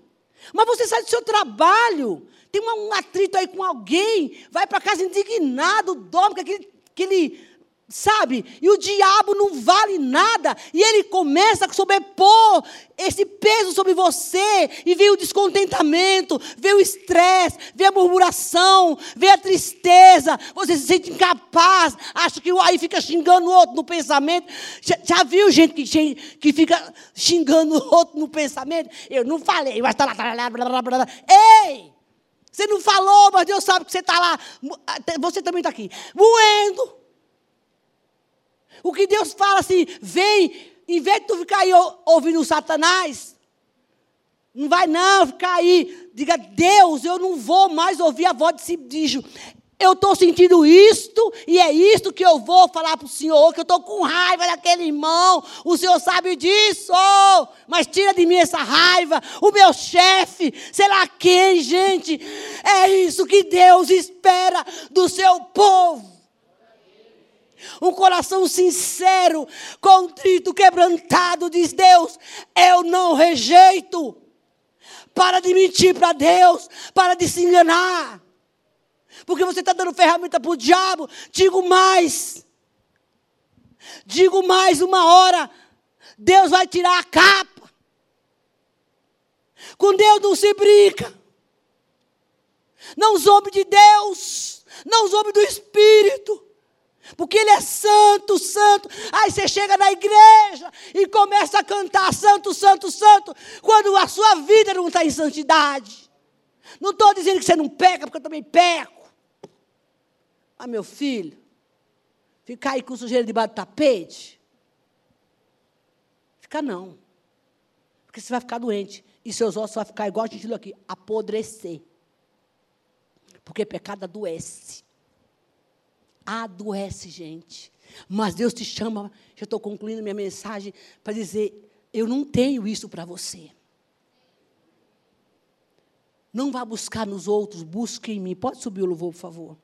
Mas você sai do seu trabalho, tem um atrito aí com alguém, vai para casa indignado, dorme com aquele, aquele Sabe? E o diabo não vale nada. E ele começa a sobrepor esse peso sobre você. E vem o descontentamento, vem o estresse, vem a murmuração, vem a tristeza. Você se sente incapaz. Acha que aí fica xingando o outro no pensamento. Já, já viu gente que, que fica xingando o outro no pensamento? Eu não falei, mas está lá. Blá, blá, blá, Ei! Você não falou, mas Deus sabe que você está lá. Você também está aqui. Moendo o que Deus fala assim, vem, em vez de tu ficar aí ouvindo Satanás, não vai não ficar aí, diga, Deus, eu não vou mais ouvir a voz desse bicho. Eu estou sentindo isto, e é isto que eu vou falar para o Senhor, que eu estou com raiva daquele irmão, o Senhor sabe disso, mas tira de mim essa raiva, o meu chefe, sei lá quem, gente, é isso que Deus espera do seu povo um coração sincero, contrito, quebrantado, diz Deus: Eu não rejeito. Para de mentir para Deus, para de se enganar. Porque você está dando ferramenta para o diabo. Digo mais. Digo mais uma hora. Deus vai tirar a capa. Com Deus não se brinca. Não zombe de Deus. Não zombe do Espírito. Porque ele é santo, santo. Aí você chega na igreja e começa a cantar santo, santo, santo, quando a sua vida não está em santidade. Não estou dizendo que você não peca, porque eu também peco. Ah, meu filho, ficar aí com sujeira debaixo do tapete? Fica não. Porque você vai ficar doente. E seus ossos vão ficar igual a gente aqui, apodrecer. Porque pecado adoece adoece, gente. Mas Deus te chama, já estou concluindo minha mensagem, para dizer: eu não tenho isso para você. Não vá buscar nos outros, busque em mim. Pode subir o louvor, por favor.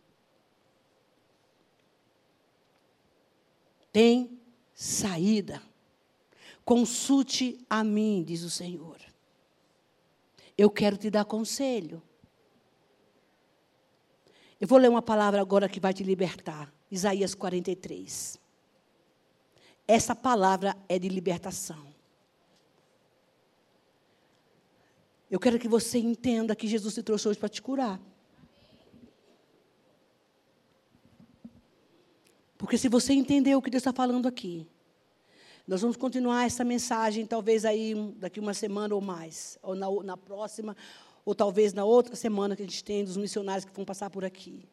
Tem saída. Consulte a mim, diz o Senhor. Eu quero te dar conselho. Eu vou ler uma palavra agora que vai te libertar. Isaías 43. Essa palavra é de libertação. Eu quero que você entenda que Jesus te trouxe hoje para te curar. Porque se você entender o que Deus está falando aqui, nós vamos continuar essa mensagem, talvez aí daqui uma semana ou mais, ou na, na próxima, ou talvez na outra semana que a gente tem dos missionários que vão passar por aqui.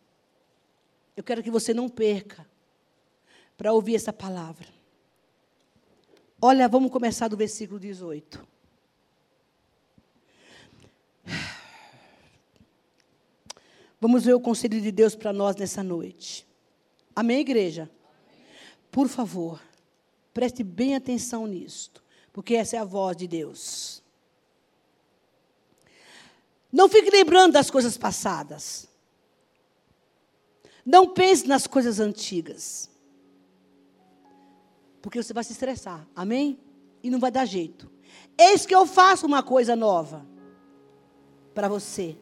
Eu quero que você não perca para ouvir essa palavra. Olha, vamos começar do versículo 18. Vamos ver o conselho de Deus para nós nessa noite. Amém, igreja? Por favor. Preste bem atenção nisto, porque essa é a voz de Deus. Não fique lembrando das coisas passadas. Não pense nas coisas antigas. Porque você vai se estressar. Amém? E não vai dar jeito. Eis que eu faço uma coisa nova para você.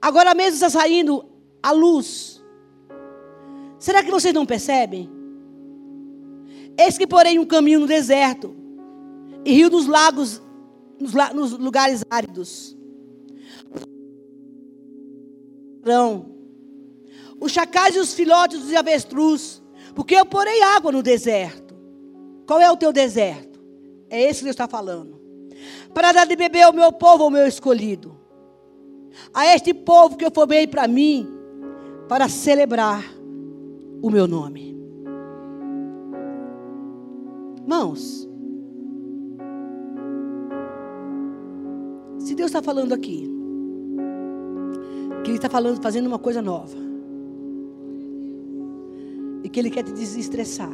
Agora mesmo está saindo a luz. Será que vocês não percebem? Eis que porém um caminho no deserto, e rio dos lagos, nos, nos lugares áridos. Os chacais e os filhotes dos avestruz, porque eu porei água no deserto. Qual é o teu deserto? É esse que Deus está falando. Para dar de beber ao meu povo, ao meu escolhido. A este povo que eu formei para mim, para celebrar o meu nome. Irmãos, se Deus está falando aqui, que Ele está falando, fazendo uma coisa nova, e que Ele quer te desestressar,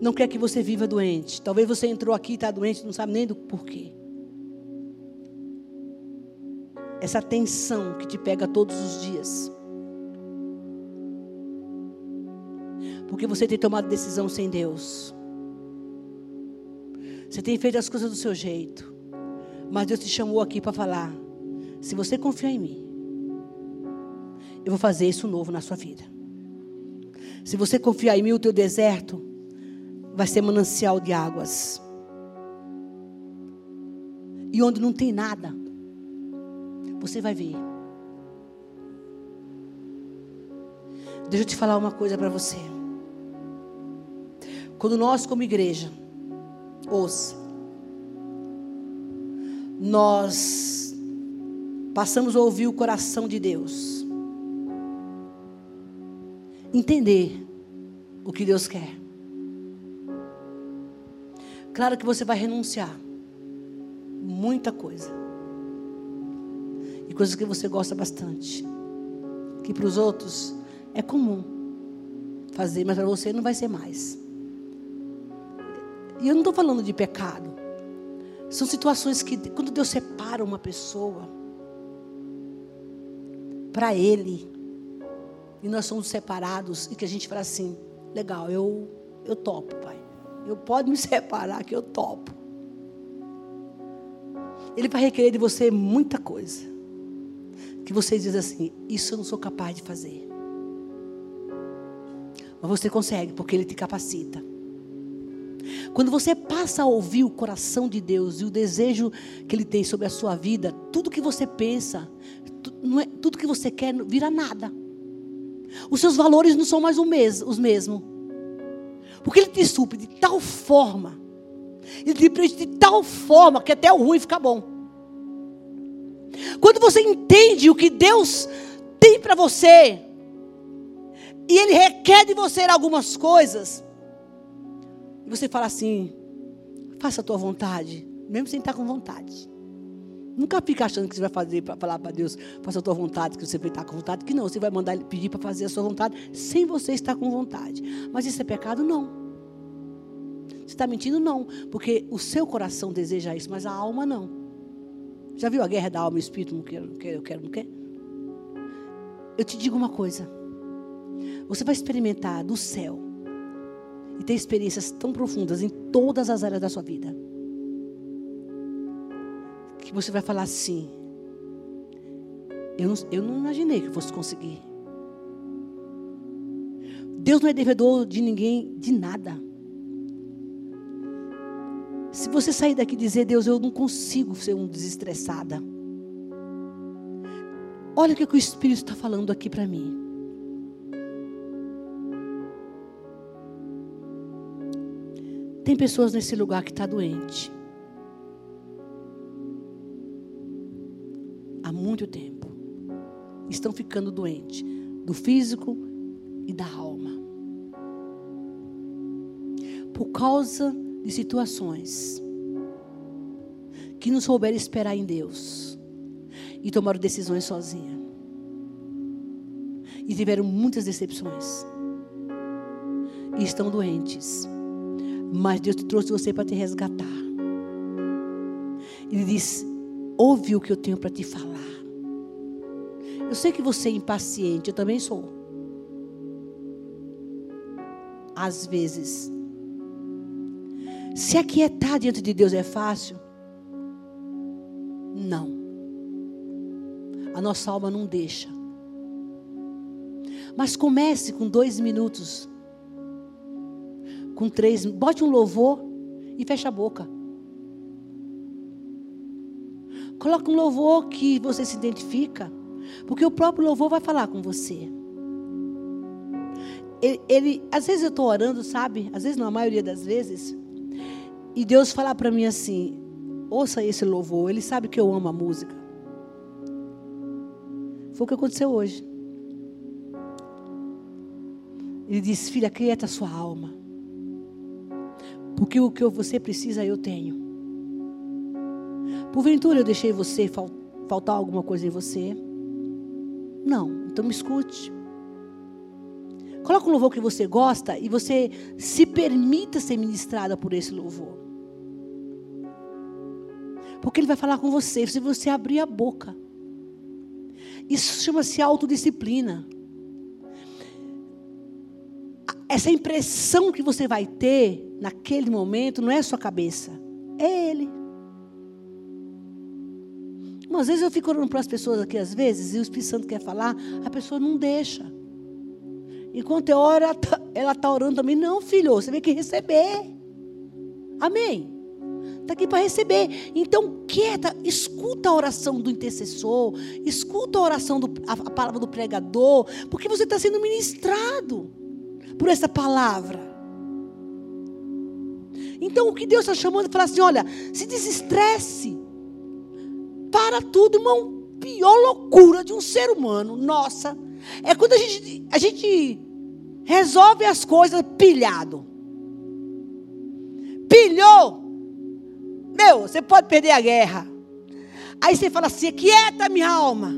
não quer que você viva doente. Talvez você entrou aqui e está doente, não sabe nem do porquê. Essa tensão que te pega todos os dias. Porque você tem tomado decisão sem Deus. Você tem feito as coisas do seu jeito. Mas Deus te chamou aqui para falar: se você confiar em mim, eu vou fazer isso novo na sua vida. Se você confiar em mim, o teu deserto vai ser manancial de águas. E onde não tem nada, você vai ver. Deixa eu te falar uma coisa para você. Quando nós, como igreja, ouça, nós passamos a ouvir o coração de Deus, entender o que Deus quer. Claro que você vai renunciar muita coisa. E coisas que você gosta bastante. Que para os outros é comum fazer, mas para você não vai ser mais. E eu não estou falando de pecado. São situações que, quando Deus separa uma pessoa para Ele, e nós somos separados, e que a gente fala assim: legal, eu, eu topo, Pai. Eu pode me separar, que eu topo. Ele vai requerer de você muita coisa. Que você diz assim: Isso eu não sou capaz de fazer. Mas você consegue, porque Ele te capacita. Quando você passa a ouvir o coração de Deus e o desejo que Ele tem sobre a sua vida, tudo que você pensa, não é, tudo que você quer vira nada. Os seus valores não são mais os mesmos. Porque Ele te supre de tal forma, Ele te preenche de tal forma que até o ruim fica bom. Quando você entende o que Deus tem para você, e Ele requer de você algumas coisas, e você fala assim: faça a tua vontade, mesmo sem estar com vontade. Nunca fica achando que você vai fazer para falar para Deus, faça a tua vontade, que você vai estar com vontade, que não, você vai mandar ele pedir para fazer a sua vontade sem você estar com vontade. Mas isso é pecado? Não. Você está mentindo? Não. Porque o seu coração deseja isso, mas a alma não. Já viu a guerra da alma e espírito? Não quero, não quero, quero, não quero. Eu te digo uma coisa. Você vai experimentar do céu e ter experiências tão profundas em todas as áreas da sua vida que você vai falar assim: eu não, eu não imaginei que eu fosse conseguir. Deus não é devedor de ninguém, de nada. Se você sair daqui e dizer, Deus, eu não consigo ser um desestressada. Olha o que, que o Espírito está falando aqui para mim. Tem pessoas nesse lugar que está doente. Muito tempo. Estão ficando doentes do físico e da alma. Por causa de situações que não souberam esperar em Deus e tomaram decisões sozinhas. E tiveram muitas decepções. E estão doentes. Mas Deus trouxe você para te resgatar. Ele disse: Ouve o que eu tenho para te falar. Eu sei que você é impaciente, eu também sou. Às vezes. Se aquietar diante de Deus é fácil? Não. A nossa alma não deixa. Mas comece com dois minutos. Com três. Bote um louvor e feche a boca. Coloque um louvor que você se identifica. Porque o próprio louvor vai falar com você. Ele, ele às vezes eu estou orando, sabe? Às vezes, não, a maioria das vezes. E Deus fala para mim assim: ouça esse louvor. Ele sabe que eu amo a música. Foi o que aconteceu hoje. Ele disse: Filha, quieta a sua alma. Porque o que você precisa eu tenho. Porventura eu deixei você faltar alguma coisa em você. Não, então me escute. Coloque um louvor que você gosta e você se permita ser ministrada por esse louvor. Porque ele vai falar com você se você abrir a boca. Isso chama-se autodisciplina. Essa impressão que você vai ter naquele momento não é a sua cabeça, é ele. Às vezes eu fico orando para as pessoas aqui, às vezes, e o Espírito Santo quer falar, a pessoa não deixa. Enquanto eu oro, ela está tá orando também. Não, filho, você tem que receber. Amém? Está aqui para receber. Então, quieta, escuta a oração do intercessor, escuta a oração, do, a, a palavra do pregador, porque você está sendo ministrado por essa palavra. Então, o que Deus está chamando é falar assim: olha, se desestresse para tudo, irmão. Pior loucura de um ser humano, nossa, é quando a gente, a gente resolve as coisas pilhado. Pilhou. Meu, você pode perder a guerra. Aí você fala assim: quieta minha alma.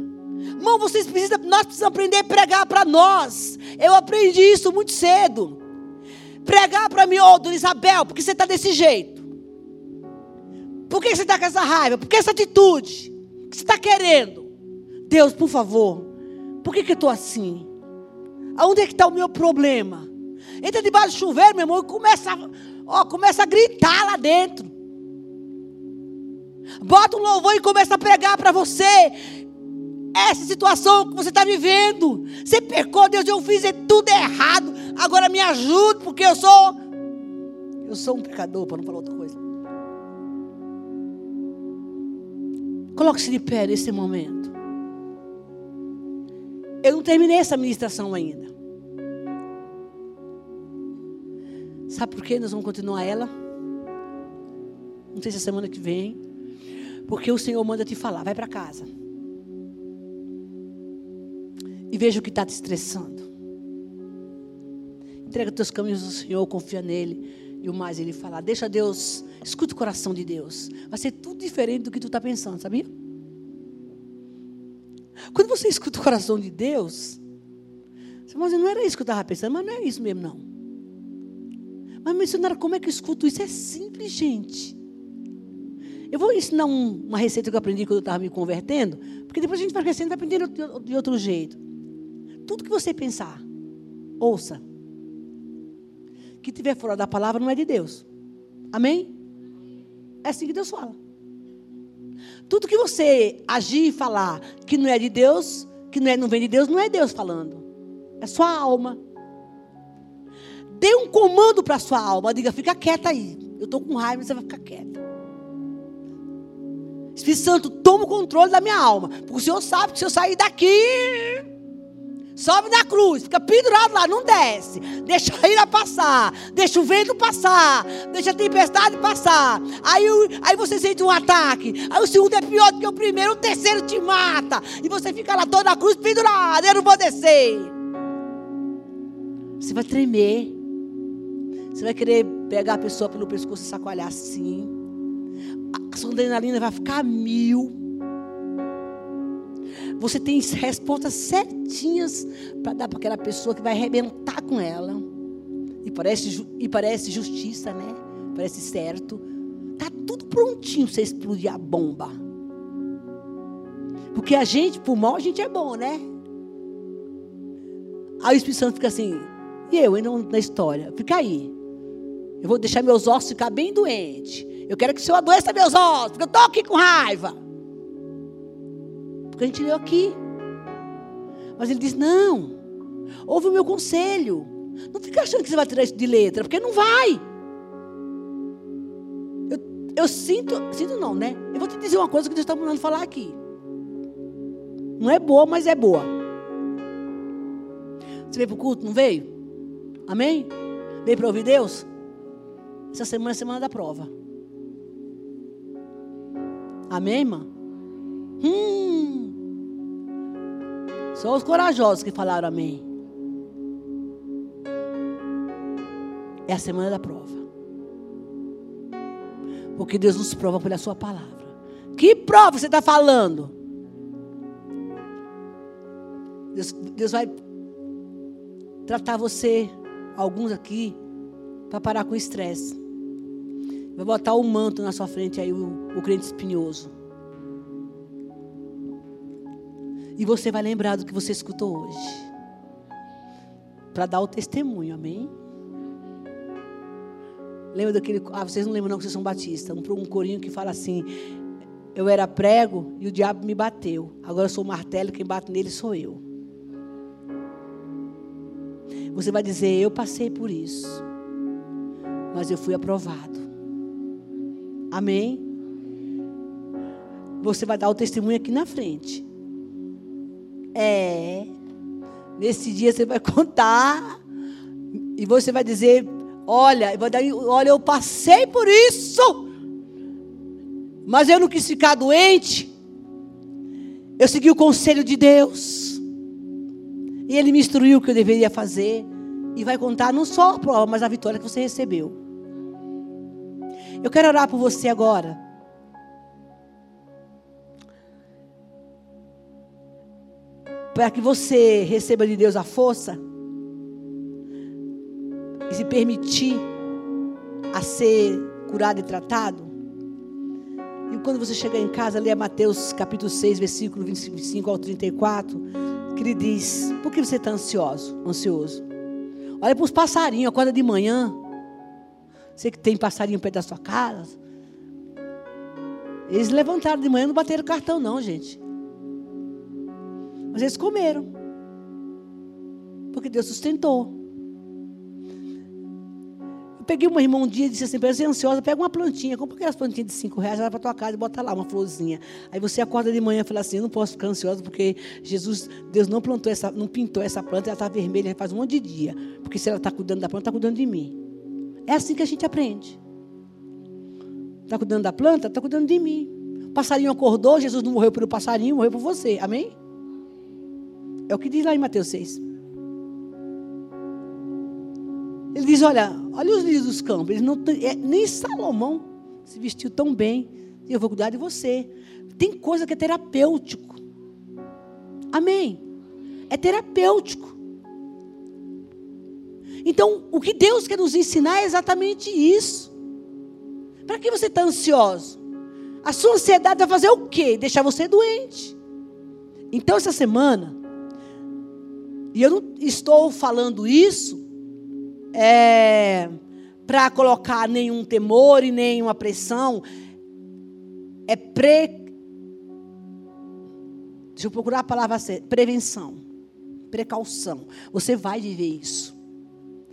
Irmão, vocês precisam, nós precisamos aprender a pregar para nós. Eu aprendi isso muito cedo. Pregar para mim, ô, oh, Dona Isabel, porque você está desse jeito. Por que você está com essa raiva? Por que essa atitude? O que você está querendo? Deus, por favor, por que, que eu estou assim? Aonde é que está o meu problema? Entra debaixo do chuveiro, meu irmão, e começa, ó, começa a gritar lá dentro. Bota um louvor e começa a pregar para você. Essa situação que você está vivendo. Você pecou, Deus, eu fiz tudo errado. Agora me ajude, porque eu sou. Eu sou um pecador, para não falar outra coisa. Coloque-se de pé nesse momento. Eu não terminei essa ministração ainda. Sabe por que nós vamos continuar ela? Não sei se é semana que vem. Porque o Senhor manda te falar. Vai para casa. E veja o que está te estressando. Entrega teus caminhos ao Senhor, confia nele. E o mais ele falar. Deixa Deus Escuta o coração de Deus. Vai ser tudo diferente do que tu está pensando, sabia? quando você escuta o coração de Deus, você fala, mas não era isso que eu estava pensando, mas não é isso mesmo, não. Mas, missionária, como é que eu escuto isso? É simples, gente. Eu vou ensinar um, uma receita que eu aprendi quando eu estava me convertendo, porque depois a gente vai crescendo e vai aprendendo de, de outro jeito. Tudo que você pensar, ouça. Que tiver fora da palavra não é de Deus. Amém? É assim que Deus fala. Tudo que você agir e falar que não é de Deus, que não, é, não vem de Deus, não é Deus falando. É sua alma. Dê um comando para sua alma. Diga, fica quieta aí. Eu estou com raiva, você vai ficar quieta. Espírito Santo, toma o controle da minha alma. Porque o Senhor sabe que se eu sair daqui, sobe na cruz, fica pendurado lá, não desce. Deixa a ira passar, deixa o vento passar, deixa a tempestade passar. Aí, aí você sente um ataque. Aí o segundo é pior do que o primeiro, o terceiro te mata. E você fica lá toda a cruz pendurado. Eu não vou descer. Você vai tremer. Você vai querer pegar a pessoa pelo pescoço e sacoalhar assim a sua adrenalina vai ficar mil. Você tem respostas certinhas para dar para aquela pessoa que vai arrebentar com ela. E parece, e parece justiça, né? Parece certo. Tá tudo prontinho para você explodir a bomba. Porque a gente, por mal, a gente é bom, né? Aí o Espírito Santo fica assim, e eu, ainda na história? Fica aí. Eu vou deixar meus ossos ficar bem doentes. Eu quero que o Senhor adoeça meus ossos, porque eu estou aqui com raiva. Porque a gente leu aqui. Mas ele diz: não, ouve o meu conselho. Não fica achando que você vai tirar isso de letra, porque não vai. Eu, eu sinto, sinto não, né? Eu vou te dizer uma coisa que Deus está mandando falar aqui. Não é boa, mas é boa. Você veio para o culto, não veio? Amém? Veio para ouvir Deus? Essa semana é a semana da prova. Amém, irmã? Hum. Só os corajosos que falaram amém. É a semana da prova. Porque Deus nos prova pela sua palavra. Que prova você está falando? Deus, Deus vai tratar você, alguns aqui, para parar com o estresse. Vai botar o manto na sua frente aí, o, o crente espinhoso. E você vai lembrar do que você escutou hoje. Para dar o testemunho, amém? Lembra daquele. Ah, vocês não lembram, não, que vocês são batistas. Um, um corinho que fala assim: Eu era prego e o diabo me bateu. Agora eu sou martelo, quem bate nele sou eu. Você vai dizer: Eu passei por isso, mas eu fui aprovado. Amém? Você vai dar o testemunho aqui na frente. É. Nesse dia você vai contar. E você vai dizer: Olha, olha, eu passei por isso. Mas eu não quis ficar doente. Eu segui o conselho de Deus. E Ele me instruiu o que eu deveria fazer. E vai contar não só a prova, mas a vitória que você recebeu. Eu quero orar por você agora. Para que você receba de Deus a força e se permitir a ser curado e tratado. E quando você chegar em casa, leia Mateus capítulo 6, versículo 25 ao 34, que ele diz: Por que você está ansioso? Ansioso. Olha para os passarinhos, acorda de manhã. Você que tem passarinho perto da sua casa. Eles levantaram de manhã, não bateram cartão, não, gente. Mas eles comeram. Porque Deus sustentou. Eu peguei uma irmã um dia e disse assim: é ansiosa, pega uma plantinha, compra aquelas plantinhas de cinco reais, vai para tua casa e bota lá uma florzinha. Aí você acorda de manhã e fala assim: Eu não posso ficar ansiosa porque Jesus, Deus não plantou essa, não pintou essa planta, ela está vermelha faz um monte de dia. Porque se ela está cuidando da planta, está cuidando de mim. É assim que a gente aprende. Está cuidando da planta? Está cuidando de mim. O passarinho acordou, Jesus não morreu pelo passarinho, morreu por você. Amém? É o que diz lá em Mateus 6. Ele diz: Olha, olha os lírios dos campos. Eles não, é, nem Salomão se vestiu tão bem. Eu vou cuidar de você. Tem coisa que é terapêutico. Amém? É terapêutico. Então, o que Deus quer nos ensinar é exatamente isso. Para que você está ansioso? A sua ansiedade vai fazer o quê? Deixar você doente. Então, essa semana, e eu não estou falando isso é, para colocar nenhum temor e nenhuma pressão, é pre. Deixa eu procurar a palavra certa. Prevenção. Precaução. Você vai viver isso.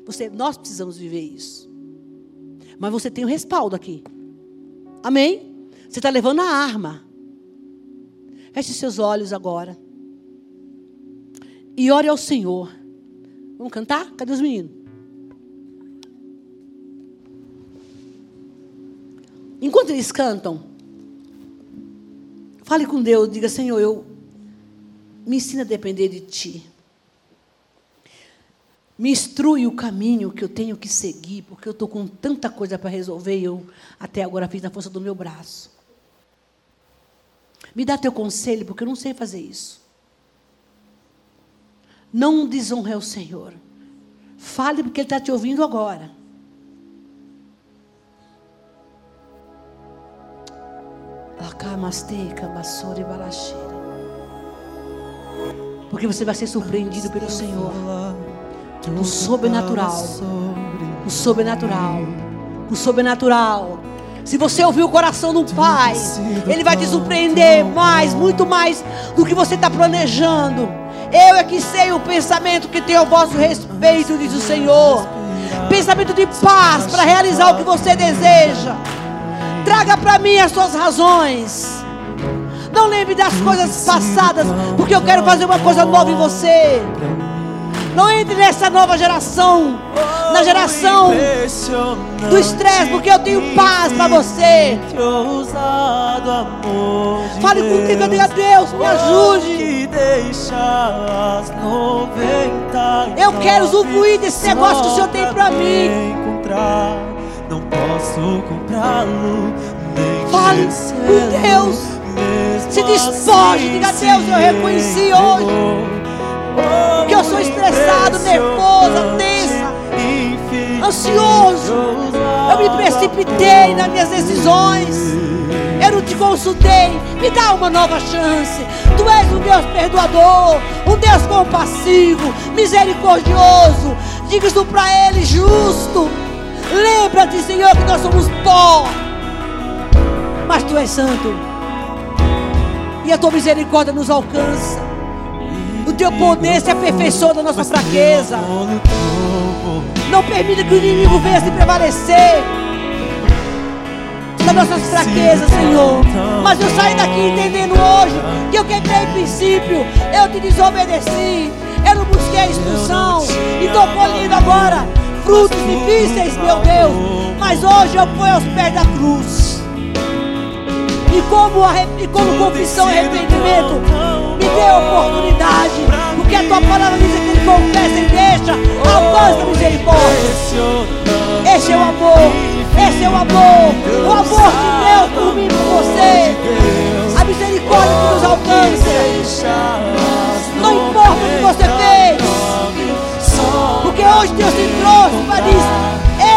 Você, nós precisamos viver isso. Mas você tem o um respaldo aqui. Amém? Você está levando a arma. Feche seus olhos agora. E ore ao Senhor. Vamos cantar? Cadê os meninos? Enquanto eles cantam, fale com Deus, diga: Senhor, eu me ensina a depender de Ti. Me instrui o caminho que eu tenho que seguir, porque eu estou com tanta coisa para resolver e eu até agora fiz na força do meu braço. Me dá teu conselho, porque eu não sei fazer isso. Não desonre ao Senhor. Fale porque Ele está te ouvindo agora. Porque você vai ser surpreendido pelo Senhor. O sobrenatural. O sobrenatural. O sobrenatural. Se você ouvir o coração do Pai, Ele vai te surpreender mais, muito mais do que você está planejando. Eu é que sei o pensamento que tem ao vosso respeito, diz o Senhor. Pensamento de paz para realizar o que você deseja. Traga para mim as suas razões. Não lembre das coisas passadas, porque eu quero fazer uma coisa nova em você. Não entre nessa nova geração, na geração do estresse, porque eu tenho paz para você. Fale comigo, eu diga Deus, me ajude. Eu quero usufruir desse negócio que o Senhor tem para mim. Não posso comprá-lo. Fale com Deus. Se despoje, diga Deus, eu reconheci hoje que eu sou estressado, nervosa, tensa, ansioso. Eu me precipitei nas minhas decisões. Eu não te consultei. Me dá uma nova chance. Tu és um Deus perdoador, um Deus compassivo, misericordioso. Diga isso para Ele, justo. Lembra-te, Senhor, que nós somos pó. Mas Tu és santo. E a Tua misericórdia nos alcança. O teu poder se aperfeiçoa na nossa fraqueza. Não permita que o inimigo venha se prevalecer das nossas fraquezas, Senhor. Mas eu saí daqui entendendo hoje que eu quebrei princípio, eu te desobedeci, eu não busquei a instrução e estou colhendo agora frutos difíceis, meu Deus. Mas hoje eu fui aos pés da cruz. E como, e como confissão e arrependimento, me dê oportunidade. Porque a tua palavra diz que ele confessa e deixa, alcança misericórdia. Esse é o amor. Esse é o amor. O amor de Deus por mim e por você. A misericórdia que nos alcança. Não importa o que você fez. Porque hoje Deus te trouxe para dizer: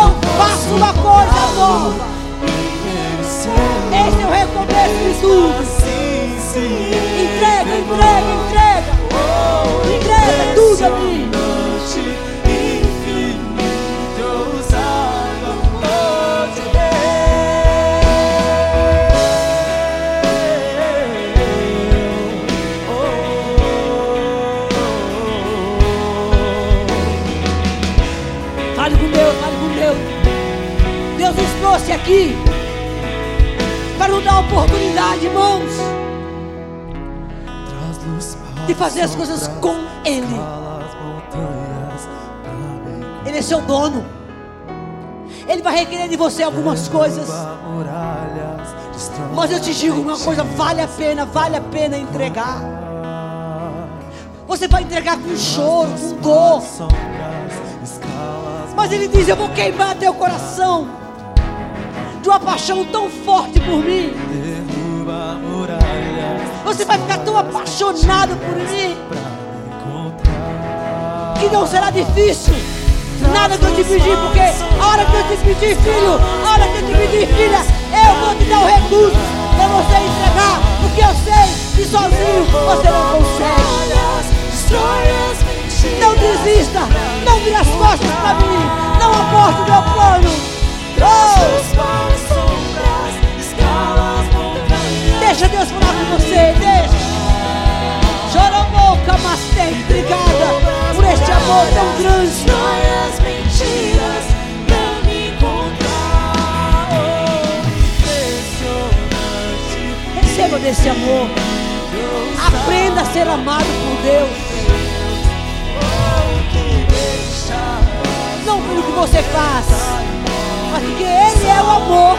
Eu faço uma coisa nova. Esse é o recomeço de tudo. Entrega, entrega, entrega. Aqui para nos dar oportunidade, irmãos de fazer as coisas com Ele. Seu dono. Ele vai requerer de você algumas coisas. Mas eu te digo uma coisa: vale a pena, vale a pena entregar. Você vai entregar com choro, com dor. Mas Ele diz: Eu vou queimar teu coração de uma paixão tão forte por mim. você vai ficar tão apaixonado por mim que não será difícil nada que eu te pedir, porque a hora que eu te pedir, filho, a hora que eu te pedir, filha, eu vou te dar o recurso para você entregar, porque eu sei que sozinho você não consegue. Não desista, não vire as costas para mim, não aborte meu plano. Oh! Deixa Deus falar com você, deixa. Chora boca, mas tem obrigada amor tão grande. Receba desse amor. Aprenda a ser amado por Deus. Não pelo que você faz, mas porque Ele é o amor.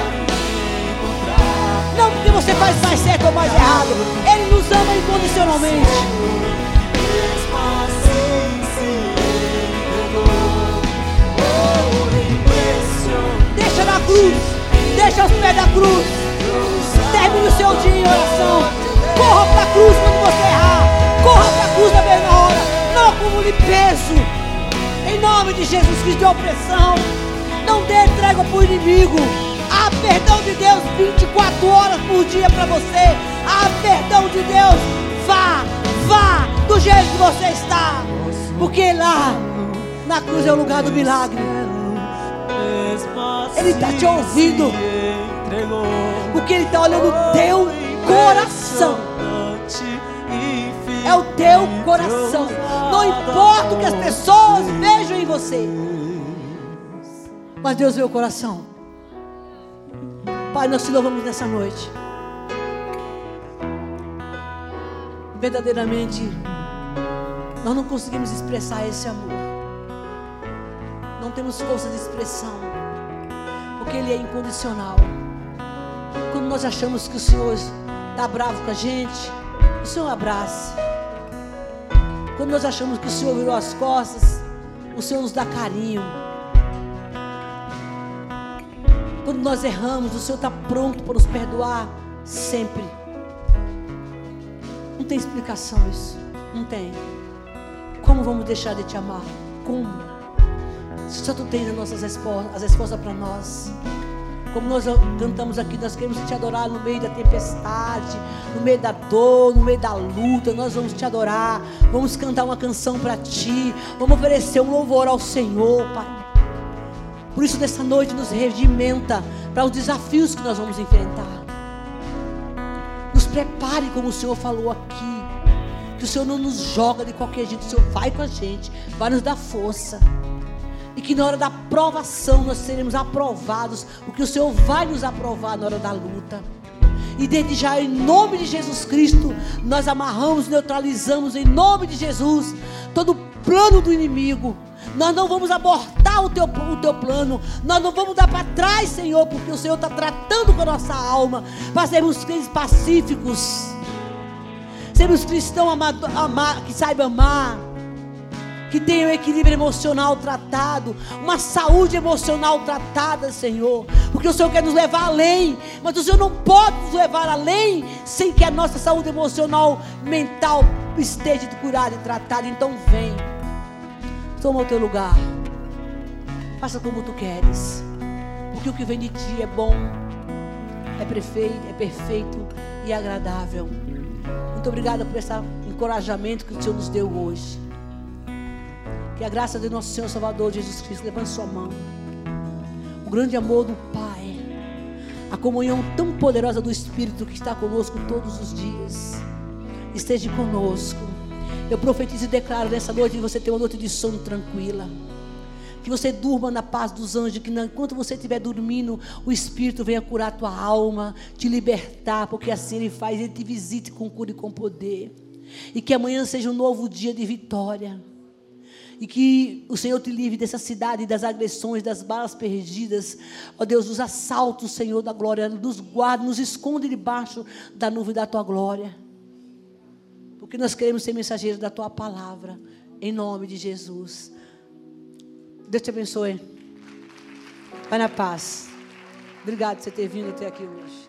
Não porque você faz mais certo ou mais errado. Ele nos ama incondicionalmente. Cruz. Deixa aos pés da cruz. Termine o seu dia em oração. Corra para a cruz quando você errar. Corra para a cruz na hora. Não acumule peso. Em nome de Jesus Cristo de opressão. Não dê entrega para o inimigo. Há perdão de Deus 24 horas por dia para você. Há perdão de Deus. Vá, vá do jeito que você está. Porque lá, na cruz é o lugar do milagre. Ele está te ouvindo. Porque Ele está olhando o teu coração. É o teu coração. Não importa o que as pessoas vejam em você. Mas Deus vê o coração. Pai, nós te louvamos nessa noite. Verdadeiramente, nós não conseguimos expressar esse amor. Não temos força de expressão. Porque Ele é incondicional. Quando nós achamos que o Senhor está bravo com a gente, o Senhor abraça. Quando nós achamos que o Senhor virou as costas, o Senhor nos dá carinho. Quando nós erramos, o Senhor está pronto para nos perdoar sempre. Não tem explicação isso. Não tem. Como vamos deixar de te amar? Como? Só tu tens as nossas respostas, as respostas para nós. Como nós cantamos aqui, nós queremos te adorar no meio da tempestade, no meio da dor, no meio da luta. Nós vamos te adorar. Vamos cantar uma canção para ti. Vamos oferecer um louvor ao Senhor, Pai. Por isso, nessa noite, nos regimenta para os desafios que nós vamos enfrentar. Nos prepare, como o Senhor falou aqui. Que o Senhor não nos joga de qualquer jeito. O Senhor vai com a gente, vai nos dar força. E que na hora da provação nós seremos aprovados. Porque o Senhor vai nos aprovar na hora da luta. E desde já, em nome de Jesus Cristo, nós amarramos, neutralizamos, em nome de Jesus, todo plano do inimigo nós não vamos abortar o teu, o teu plano. Nós não vamos dar para trás, Senhor, porque o Senhor está tratando com a nossa alma. Para sermos crentes pacíficos. Sermos cristãos que saibam amar. Que tenham equilíbrio emocional tratado. Uma saúde emocional tratada, Senhor. Porque o Senhor quer nos levar além. Mas o Senhor não pode nos levar além sem que a nossa saúde emocional, mental esteja curada e tratada. Então vem. Toma o teu lugar. Faça como tu queres. Porque o que vem de ti é bom, é perfeito, é perfeito e agradável. Muito obrigada por esse encorajamento que o Senhor nos deu hoje. Que a graça de nosso Senhor Salvador Jesus Cristo levante sua mão. O grande amor do Pai. A comunhão tão poderosa do Espírito que está conosco todos os dias. Esteja conosco eu profetizo e declaro nessa noite que você tenha uma noite de sono tranquila. Que você durma na paz dos anjos, que enquanto você estiver dormindo, o Espírito venha curar a tua alma, te libertar, porque assim Ele faz, Ele te visite com cura e com poder. E que amanhã seja um novo dia de vitória. E que o Senhor te livre dessa cidade, das agressões, das balas perdidas. Ó Deus, dos assaltos, Senhor da glória. Nos guarde, nos esconde debaixo da nuvem da tua glória. Porque nós queremos ser mensageiros da tua palavra. Em nome de Jesus. Deus te abençoe. Vai na paz. Obrigado por você ter vindo até aqui hoje.